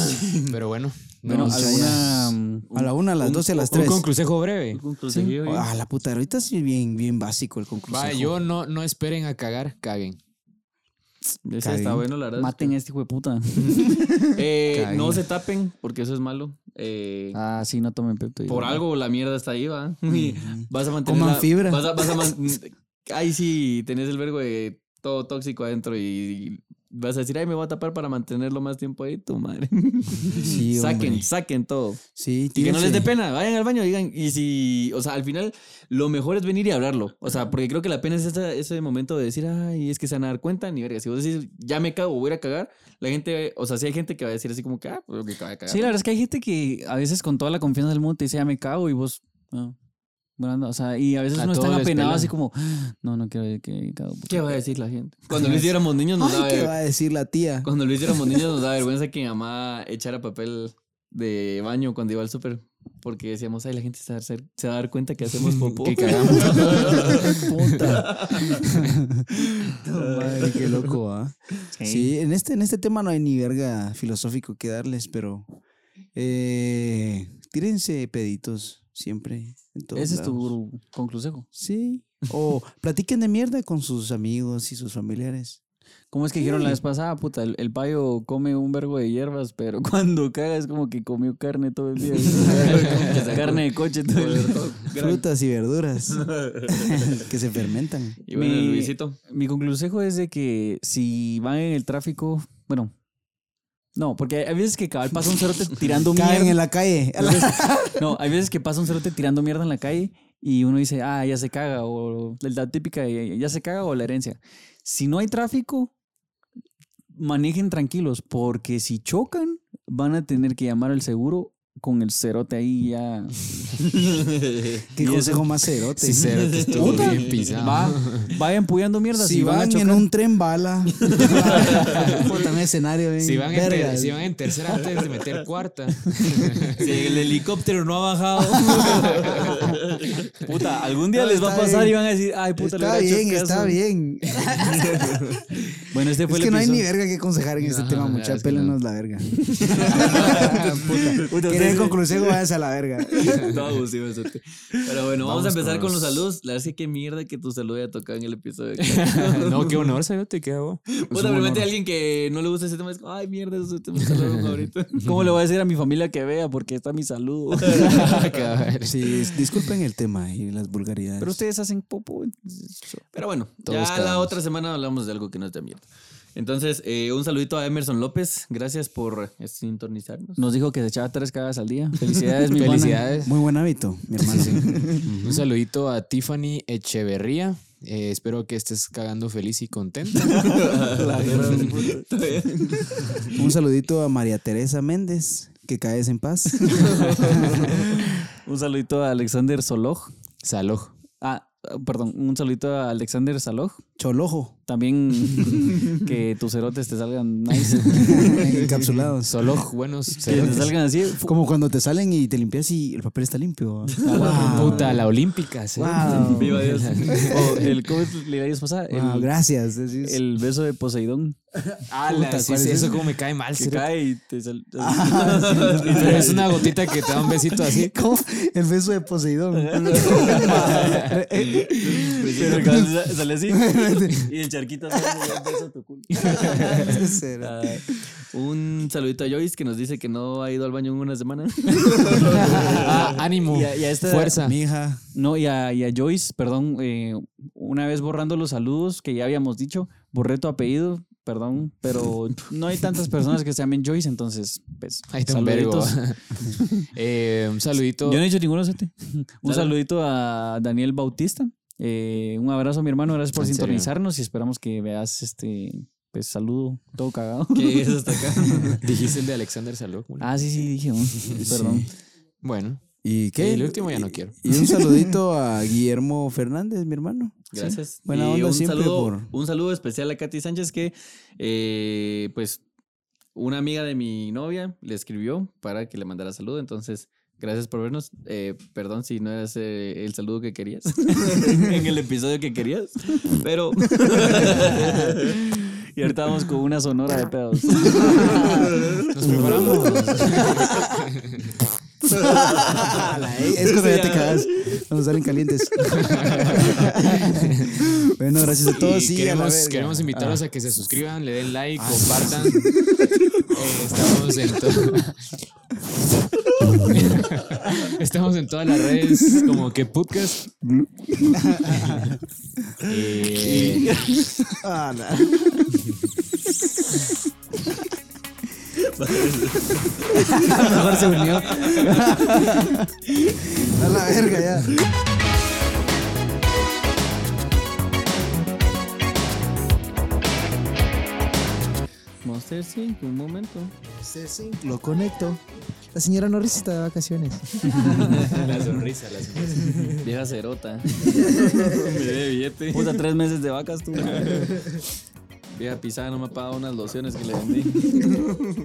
[SPEAKER 3] Pero bueno.
[SPEAKER 1] Bueno,
[SPEAKER 3] no,
[SPEAKER 1] alguna. mm,
[SPEAKER 2] A la una, a las doce, a las
[SPEAKER 3] un
[SPEAKER 2] tres.
[SPEAKER 3] consejo breve.
[SPEAKER 4] Un ¿eh?
[SPEAKER 2] Ah, la puta, ahorita sí bien, bien básico el conclusión.
[SPEAKER 3] Va, yo no, no esperen a cagar, caguen.
[SPEAKER 4] Ese está bueno, la verdad.
[SPEAKER 1] Maten a este hijo de puta.
[SPEAKER 4] Eh, no se tapen, porque eso es malo. Eh,
[SPEAKER 1] Ah, sí, no tomen pepto.
[SPEAKER 4] por algo la mierda está ahí, va. Y vas a mantener.
[SPEAKER 2] Coman
[SPEAKER 4] la-
[SPEAKER 2] fibra.
[SPEAKER 4] Vas a, vas a man- Ahí sí tenés el vergo de todo tóxico adentro y vas a decir, ay, me voy a tapar para mantenerlo más tiempo ahí, tu madre.
[SPEAKER 2] Sí,
[SPEAKER 4] saquen,
[SPEAKER 2] hombre.
[SPEAKER 4] saquen todo.
[SPEAKER 2] Sí,
[SPEAKER 4] Y que no les dé pena, vayan al baño, digan, y si, o sea, al final lo mejor es venir y hablarlo. O sea, porque creo que la pena es esa- ese momento de decir, ay, es que se van a dar cuenta, ni verga. Si vos decís, ya me cago, voy a ir a cagar, la gente, o sea, si hay gente que va a decir así como que, ah, pues que acaba de cagar.
[SPEAKER 1] Sí, la verdad es que hay gente que a veces con toda la confianza del mundo te dice, ya me cago y vos. ah. Buena onda, o sea, y a veces
[SPEAKER 3] A
[SPEAKER 1] uno está apenado así como, no, no quiero que
[SPEAKER 4] ¿Qué va a decir la gente? Cuando lo hiciéramos niños nos daba
[SPEAKER 2] Ay, ¿qué va a decir la tía?
[SPEAKER 4] Cuando lo hiciéramos niños nos daba vergüenza que mi mamá echara papel de baño cuando iba al súper. Porque decíamos, ay, la gente se va a, dar, se va a dar cuenta que hacemos popó.
[SPEAKER 3] Que cagamos.
[SPEAKER 2] Puta. Madre, qué loco, ¿ah? Sí, en este, en este tema no hay ni verga filosófico que darles, pero eh, tírense peditos siempre.
[SPEAKER 1] Ese es tu conclusivo.
[SPEAKER 2] Sí. O platiquen de mierda con sus amigos y sus familiares.
[SPEAKER 1] ¿Cómo es que dijeron la vez pasada? Puta, el, el payo come un vergo de hierbas, pero cuando caga es como que comió carne todo el día. carne de coche todo el día.
[SPEAKER 2] Frutas y verduras que se fermentan.
[SPEAKER 4] Y bueno,
[SPEAKER 1] Mi-
[SPEAKER 4] Luisito.
[SPEAKER 1] Mi consejo es de que si van en el tráfico, bueno, no, porque hay veces que cabal pasa un cerote tirando
[SPEAKER 2] Caen
[SPEAKER 1] mierda.
[SPEAKER 2] en la calle.
[SPEAKER 1] Veces- no, hay veces que pasa un cerote tirando mierda en la calle y uno dice, ah, ya se caga, o la típica, de, ya se caga o la herencia. Si no hay tráfico, manejen tranquilos, porque si chocan, van a tener que llamar al seguro con el cerote ahí ya.
[SPEAKER 2] Qué consejo más cerote.
[SPEAKER 3] Sí, cero, que estuvo
[SPEAKER 1] Puta.
[SPEAKER 3] bien pisado.
[SPEAKER 1] Va, vayan puyando mierda.
[SPEAKER 2] Si
[SPEAKER 1] van, a
[SPEAKER 2] van
[SPEAKER 1] chocar.
[SPEAKER 2] en un tren bala, puta, un escenario bien
[SPEAKER 3] Si van, en ter- si van en tercera antes de meter cuarta.
[SPEAKER 4] Si el helicóptero no ha bajado.
[SPEAKER 1] Puta, algún día
[SPEAKER 2] No,
[SPEAKER 1] les va a pasar
[SPEAKER 2] bien.
[SPEAKER 1] y van a decir, ay, puta, le
[SPEAKER 2] Está
[SPEAKER 1] hecho
[SPEAKER 2] bien, está
[SPEAKER 1] caso".
[SPEAKER 2] bien.
[SPEAKER 1] Bueno, este fue
[SPEAKER 2] Es
[SPEAKER 1] el
[SPEAKER 2] que no hay ni
[SPEAKER 1] episodio.
[SPEAKER 2] verga que aconsejar en este
[SPEAKER 3] No,
[SPEAKER 2] tema,
[SPEAKER 3] la
[SPEAKER 2] mucha pélenos
[SPEAKER 3] no.
[SPEAKER 2] la verga.
[SPEAKER 1] Puta,
[SPEAKER 2] ¿Quieren
[SPEAKER 1] ustedes-
[SPEAKER 2] conclusión? Váyase a la verga.
[SPEAKER 4] No, abusivo eso. Pero bueno, vamos,
[SPEAKER 3] Vamos
[SPEAKER 4] a empezar
[SPEAKER 3] con
[SPEAKER 4] con los saludos. La verdad es que qué mierda que tu saludo haya tocado en el episodio.
[SPEAKER 3] no, qué honor, hago.
[SPEAKER 4] Puta, pero mete a alguien que no le gusta ese tema. Es como, ay, mierda, eso es mi saludo favorito.
[SPEAKER 1] ¿Cómo le voy a decir a mi familia que vea? Porque está mi saludo.
[SPEAKER 2] Sí, es- disculpen el tema y las vulgaridades.
[SPEAKER 1] Pero ustedes hacen popo.
[SPEAKER 4] Pero bueno,
[SPEAKER 3] Todos
[SPEAKER 4] ya la otra semana hablamos de algo que no es de mierda. Entonces, eh, un saludito a Emerson López. Gracias por eh, sintonizarnos.
[SPEAKER 1] Nos dijo que se echaba tres cagadas al día. Felicidades, mi.
[SPEAKER 3] Felicidades.
[SPEAKER 2] Muy buen hábito, mi hermano.
[SPEAKER 3] Un saludito a Tiffany Echeverría. Eh, espero que estés cagando feliz y contenta.
[SPEAKER 2] Un saludito a María Teresa Méndez, que caes en paz.
[SPEAKER 1] Un saludito a Alexander Soloj.
[SPEAKER 3] Saloj.
[SPEAKER 1] Ah, perdón. Un saludito a Alexander Saloj.
[SPEAKER 2] Cholojo,
[SPEAKER 1] También que tus cerotes te salgan nice.
[SPEAKER 2] encapsulados.
[SPEAKER 3] Saloj, buenos.
[SPEAKER 1] que te
[SPEAKER 3] cerotes.
[SPEAKER 1] salgan así.
[SPEAKER 2] Como cuando te salen y te limpias y el papel está limpio.
[SPEAKER 3] Puta, la olímpica.
[SPEAKER 2] Wow.
[SPEAKER 4] Viva Dios.
[SPEAKER 1] O el, ¿Cómo le la pasada? El,
[SPEAKER 2] Wow, gracias.
[SPEAKER 1] El beso de Poseidón.
[SPEAKER 2] Puta,
[SPEAKER 3] sí,
[SPEAKER 2] ¿cuál
[SPEAKER 3] sí,
[SPEAKER 2] es
[SPEAKER 3] eso como me cae mal. Cerote.
[SPEAKER 1] cae y te sal-
[SPEAKER 3] Pero es una gotita que te da un besito así.
[SPEAKER 2] ¿Cómo? El beso de Poseidón.
[SPEAKER 1] Pero cuando sa- sale así. y el charquito beso tu culo.
[SPEAKER 4] Un saludito a Joyce que nos dice que no ha ido al baño en una semana.
[SPEAKER 3] Ah, ánimo.
[SPEAKER 1] Y a- y a esta-
[SPEAKER 3] Fuerza.
[SPEAKER 2] Mi hija.
[SPEAKER 1] No, y a, y a Joyce, perdón, eh, una vez borrando los saludos que ya habíamos dicho, borré tu apellido, perdón, pero no hay tantas personas que se llamen Joyce, entonces, pues,
[SPEAKER 3] Ahí está un vergo. Eh, un saludito.
[SPEAKER 1] Yo no he dicho ninguno, Sete. Un saludito a Daniel Bautista. Eh, un abrazo a mi hermano, gracias por
[SPEAKER 3] En serio.
[SPEAKER 1] sintonizarnos y esperamos que veas este, pues, saludo todo cagado.
[SPEAKER 4] que es hasta acá.
[SPEAKER 3] Dijiste el de Alexander bien.
[SPEAKER 1] Ah, sí, sí, dije, perdón.
[SPEAKER 3] Bueno,
[SPEAKER 2] ¿Y qué?
[SPEAKER 3] el último ya no quiero.
[SPEAKER 2] Y un saludito a Guillermo Fernández, mi hermano.
[SPEAKER 4] Gracias.
[SPEAKER 2] Buena
[SPEAKER 4] Y
[SPEAKER 2] onda
[SPEAKER 4] un
[SPEAKER 2] siempre
[SPEAKER 4] saludo,
[SPEAKER 2] por-
[SPEAKER 4] un saludo especial a Katy Sánchez que, eh, pues, una amiga de mi novia le escribió para que le mandara saludo. Entonces, gracias por vernos. Eh, perdón si no era ese el saludo que querías en el episodio que querías, pero
[SPEAKER 1] Y ahorita vamos con una sonora de pedos.
[SPEAKER 3] Nos preparamos.
[SPEAKER 2] es cuando ya te cagas. Cuando salen calientes. bueno, gracias a todos.
[SPEAKER 3] Y
[SPEAKER 2] Sí,
[SPEAKER 3] queremos, queremos invitarlos
[SPEAKER 2] Ah.
[SPEAKER 3] a que se suscriban, le den like, compartan. Eh, estamos en to- Estamos en todas las redes como que podcast. Eh,
[SPEAKER 2] Ah, Mejor se unió. A la verga ya.
[SPEAKER 4] Monster 5, un momento.
[SPEAKER 2] Lo conecto. La señora Norris está de vacaciones.
[SPEAKER 3] La sonrisa, la sonrisa.
[SPEAKER 4] Vieja cerota. Me debe billete.
[SPEAKER 1] Puta, tres meses de vacas tú.
[SPEAKER 4] Vieja pisada no me ha pagado unas lociones que le vendí.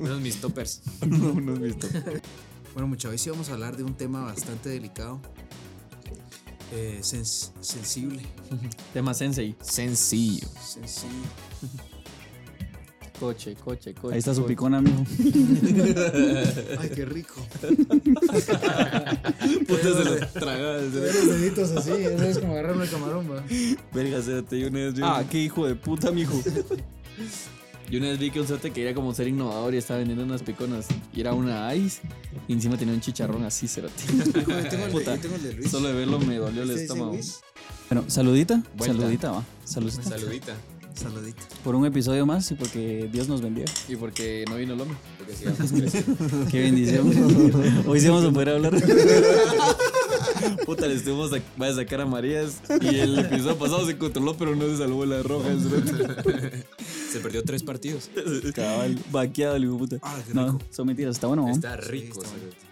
[SPEAKER 3] Unos mis toppers.
[SPEAKER 4] Unos visto.
[SPEAKER 2] Bueno, muchachos, hoy sí vamos a hablar de un tema bastante delicado. Eh, sens- sensible.
[SPEAKER 4] Tema sensei.
[SPEAKER 3] Sencillo.
[SPEAKER 2] Sensible.
[SPEAKER 4] Coche, coche, coche.
[SPEAKER 1] Ahí está su
[SPEAKER 4] coche.
[SPEAKER 1] picona, mijo.
[SPEAKER 2] Ay, qué rico.
[SPEAKER 4] Puta se lo tragaba.
[SPEAKER 2] los deditos así, eso es como agarrar una camarón, va.
[SPEAKER 4] Verga, cérate, yo una vez vi-
[SPEAKER 1] Ah, qué hijo de puta, mijo.
[SPEAKER 4] Yo una vez vi que un cerote quería como ser innovador y estaba vendiendo unas piconas. Y era una ice. Y encima tenía un chicharrón así, cerote. Puta, Solo de verlo me dolió el estómago.
[SPEAKER 1] Bueno, saludita.
[SPEAKER 3] Vuelta.
[SPEAKER 1] Saludita, va. Saludita.
[SPEAKER 3] Saludita.
[SPEAKER 2] Saludito.
[SPEAKER 1] Por un episodio más y porque Dios nos bendiga.
[SPEAKER 4] Y porque no vino el hombre.
[SPEAKER 3] Porque sigamos creciendo.
[SPEAKER 1] Qué bendición. Hoy sí vamos a poder hablar.
[SPEAKER 4] Puta, le estuvimos a, sacar a Marías. Y el episodio pasado se controló, pero no se salvó la roja.
[SPEAKER 3] Se perdió tres partidos.
[SPEAKER 1] Cabal, vaqueado, el hijo puta.
[SPEAKER 2] Ah,
[SPEAKER 1] No,
[SPEAKER 2] rico.
[SPEAKER 1] son mentiras. Está bueno, ¿no?
[SPEAKER 3] Está rico.
[SPEAKER 2] está
[SPEAKER 3] cerote.